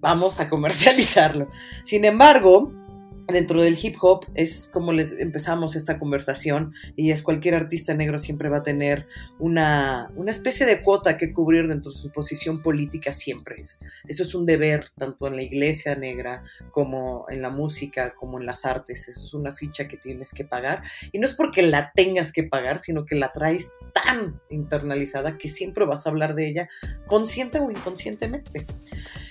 vamos a comercializarlo. Sin embargo, dentro del hip hop es como les empezamos esta conversación y es cualquier artista negro siempre va a tener una, una especie de cuota que cubrir dentro de su posición política siempre. Eso, es un deber tanto en la iglesia negra como en la música, como en las artes. Eso es una ficha que tienes que pagar y no es porque la tengas que pagar, sino que la traes tan internalizada que siempre vas a hablar de ella consciente o inconscientemente.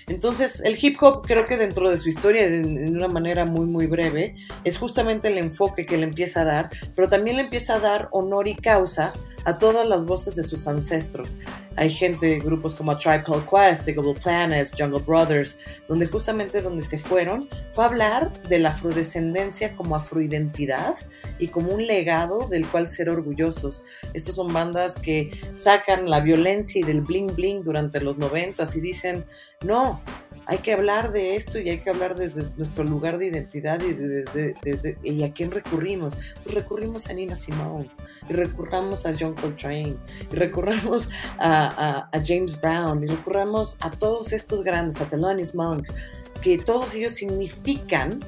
Entonces, el hip hop creo que dentro de su historia, en, una manera muy, muy breve, es justamente el enfoque que le empieza a dar, pero también le empieza a dar honor y causa a todas las voces de sus ancestros. Hay gente, grupos como Tribe Called Quest, The Global Planets, Jungle Brothers, donde justamente donde se fueron fue hablar de la afrodescendencia como afroidentidad y como un legado del cual ser orgullosos. Estos son bandas que sacan la violencia y del bling bling durante los noventas y dicen, no, hay que hablar de esto y hay que hablar desde nuestro lugar de identidad y, de- de- de- de- y a quién recurrimos. Pues recurrimos a Nina Simone, y recurramos a John Coltrane, y recurramos a James Brown, y recurramos a todos estos grandes, a Thelonious Monk, que todos ellos significan,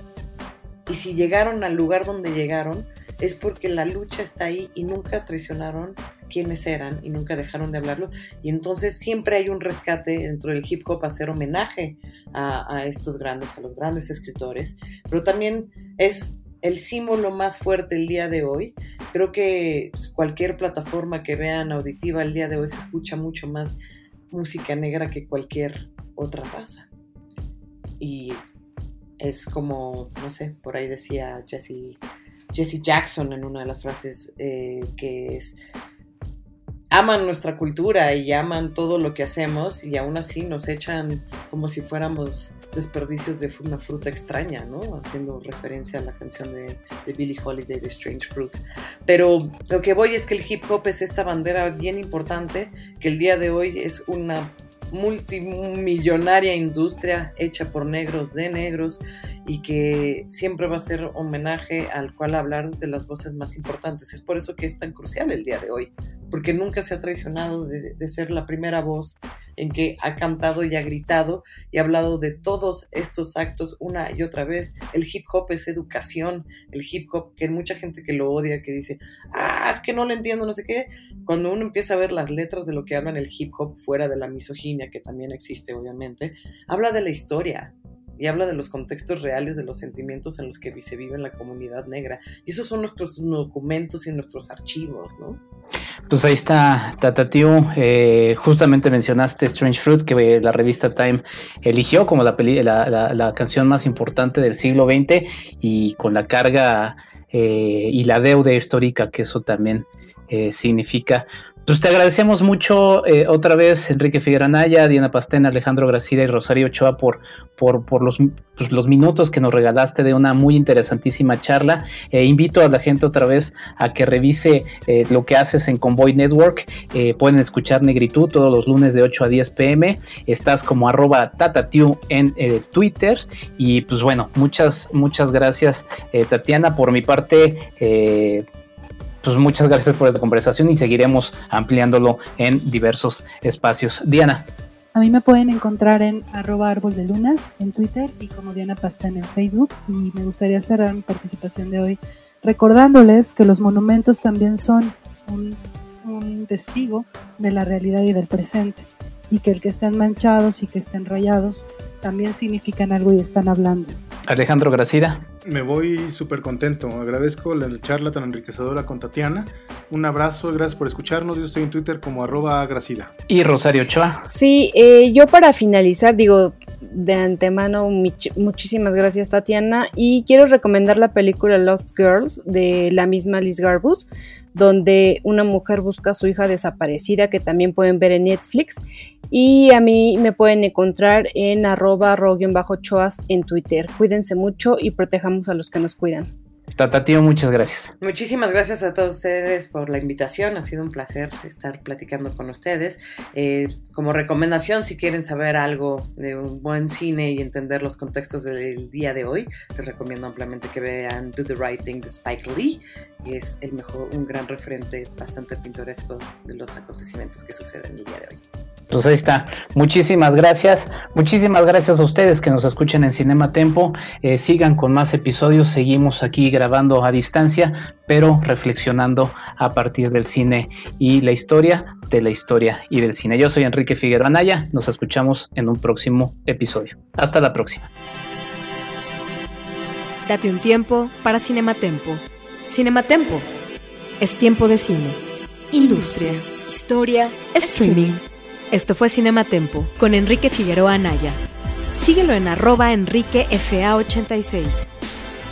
y si llegaron al lugar donde llegaron, es porque la lucha está ahí y nunca traicionaron quiénes eran y nunca dejaron de hablarlo. Y entonces siempre hay un rescate dentro del hip hop a hacer homenaje a, estos grandes, a los grandes escritores, pero también es el símbolo más fuerte el día de hoy. Creo que pues, cualquier plataforma que vean auditiva el día de hoy se escucha mucho más música negra que cualquier otra raza. Y es como, no sé, por ahí decía Jesse, Jesse Jackson en una de las frases eh, que es aman nuestra cultura y aman todo lo que hacemos y aún así nos echan como si fuéramos desperdicios de una fruta extraña, ¿no? Haciendo referencia a la canción de, de Billie Holiday de Strange Fruit. Pero lo que voy es que el hip hop es esta bandera bien importante que el día de hoy es una multimillonaria industria hecha por negros de negros y que siempre va a ser homenaje al cual hablar de las voces más importantes. Es por eso que es tan crucial el día de hoy, porque nunca se ha traicionado de, ser la primera voz en que ha cantado y ha gritado y ha hablado de todos estos actos una y otra vez. El hip hop es educación, el hip hop, que hay mucha gente que lo odia, que dice, ah, es que no lo entiendo, no sé qué. Cuando uno empieza a ver las letras de lo que hablan el hip hop fuera de la misoginia, que también existe obviamente, habla de la historia, y habla de los contextos reales de los sentimientos en los que se vive en la comunidad negra. Y esos son nuestros documentos y nuestros archivos, ¿no? Pues ahí está, Tatatiu. Eh, justamente mencionaste Strange Fruit, que la revista Time eligió como la, la, la, canción más importante del siglo XX y con la carga eh, y la deuda histórica que eso también eh, significa. Pues te agradecemos mucho eh, otra vez, Enrique Figueranaya, Diana Pastena, Alejandro Gracida y Rosario Ochoa por, por, los, pues, los, minutos que nos regalaste de una muy interesantísima charla. Eh, invito a la gente otra vez a que revise eh, lo que haces en Convoy Network. pueden escuchar Negritud todos los lunes de 8 a 10 pm. Estás como arroba tatatiu en Twitter. Y pues bueno, muchas, muchas gracias Tatiana. Por mi parte, pues muchas gracias por esta conversación y seguiremos ampliándolo en diversos espacios. Diana. A mí me pueden encontrar en arroba árbol de lunas en Twitter y como Diana Pastán en Facebook. Y me gustaría cerrar mi participación de hoy recordándoles que los monumentos también son un, un testigo de la realidad y del presente. Y que el que estén manchados y que estén rayados también significan algo y están hablando. Alejandro Gracida. Me voy súper contento. Agradezco la charla tan enriquecedora con Tatiana. Un abrazo, gracias por escucharnos. Yo estoy en Twitter como arroba Gracida. Y Rosario Ochoa. Sí, eh, yo para finalizar, digo, de antemano, muchísimas gracias Tatiana. Y quiero recomendar la película Lost Girls de la misma Liz Garbus donde una mujer busca a su hija desaparecida, que también pueden ver en Netflix. Y a mí me pueden encontrar en arroba choas en Twitter. Cuídense mucho y protejamos a los que nos cuidan. Tatatío, muchas gracias. Muchísimas gracias a todos ustedes por la invitación. Ha sido un placer estar platicando con ustedes. Eh, como recomendación, si quieren saber algo de un buen cine y entender los contextos del día de hoy, les recomiendo ampliamente que vean Do the Right Thing de Spike Lee. Y es el mejor, un gran referente bastante pintoresco de los acontecimientos que suceden el día de hoy. Pues ahí está. Muchísimas gracias. Muchísimas gracias a ustedes que nos escuchen en Cinema Tempo. Eh, sigan con más episodios. Seguimos aquí grabando a distancia, pero reflexionando a partir del cine y la historia de la historia y del cine. Yo soy Enrique Figueroa Anaya. Nos escuchamos en un próximo episodio. Hasta la próxima. Date un tiempo para Cinematempo. Cinematempo es tiempo de cine, industria, historia, streaming. Esto fue Cinematempo con Enrique Figueroa Anaya. Síguelo en arroba enriquefa86.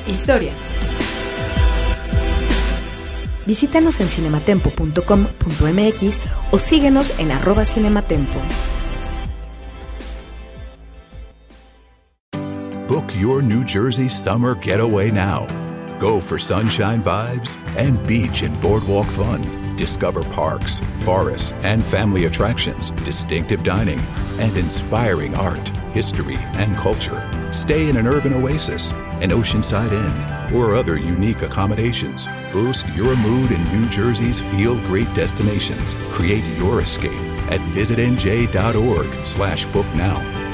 Historia. Visítanos en cinematempo.com.mx o síguenos en arroba cinematempo. Book your New Jersey summer getaway now. Go for sunshine vibes and beach and boardwalk fun. Discover parks, forests, and family attractions, distinctive dining, and inspiring art, history, and culture. Stay in an urban oasis, an oceanside inn, or other unique accommodations. Boost your mood in New Jersey's feel great destinations. Create your escape at visitnj.org slash book now.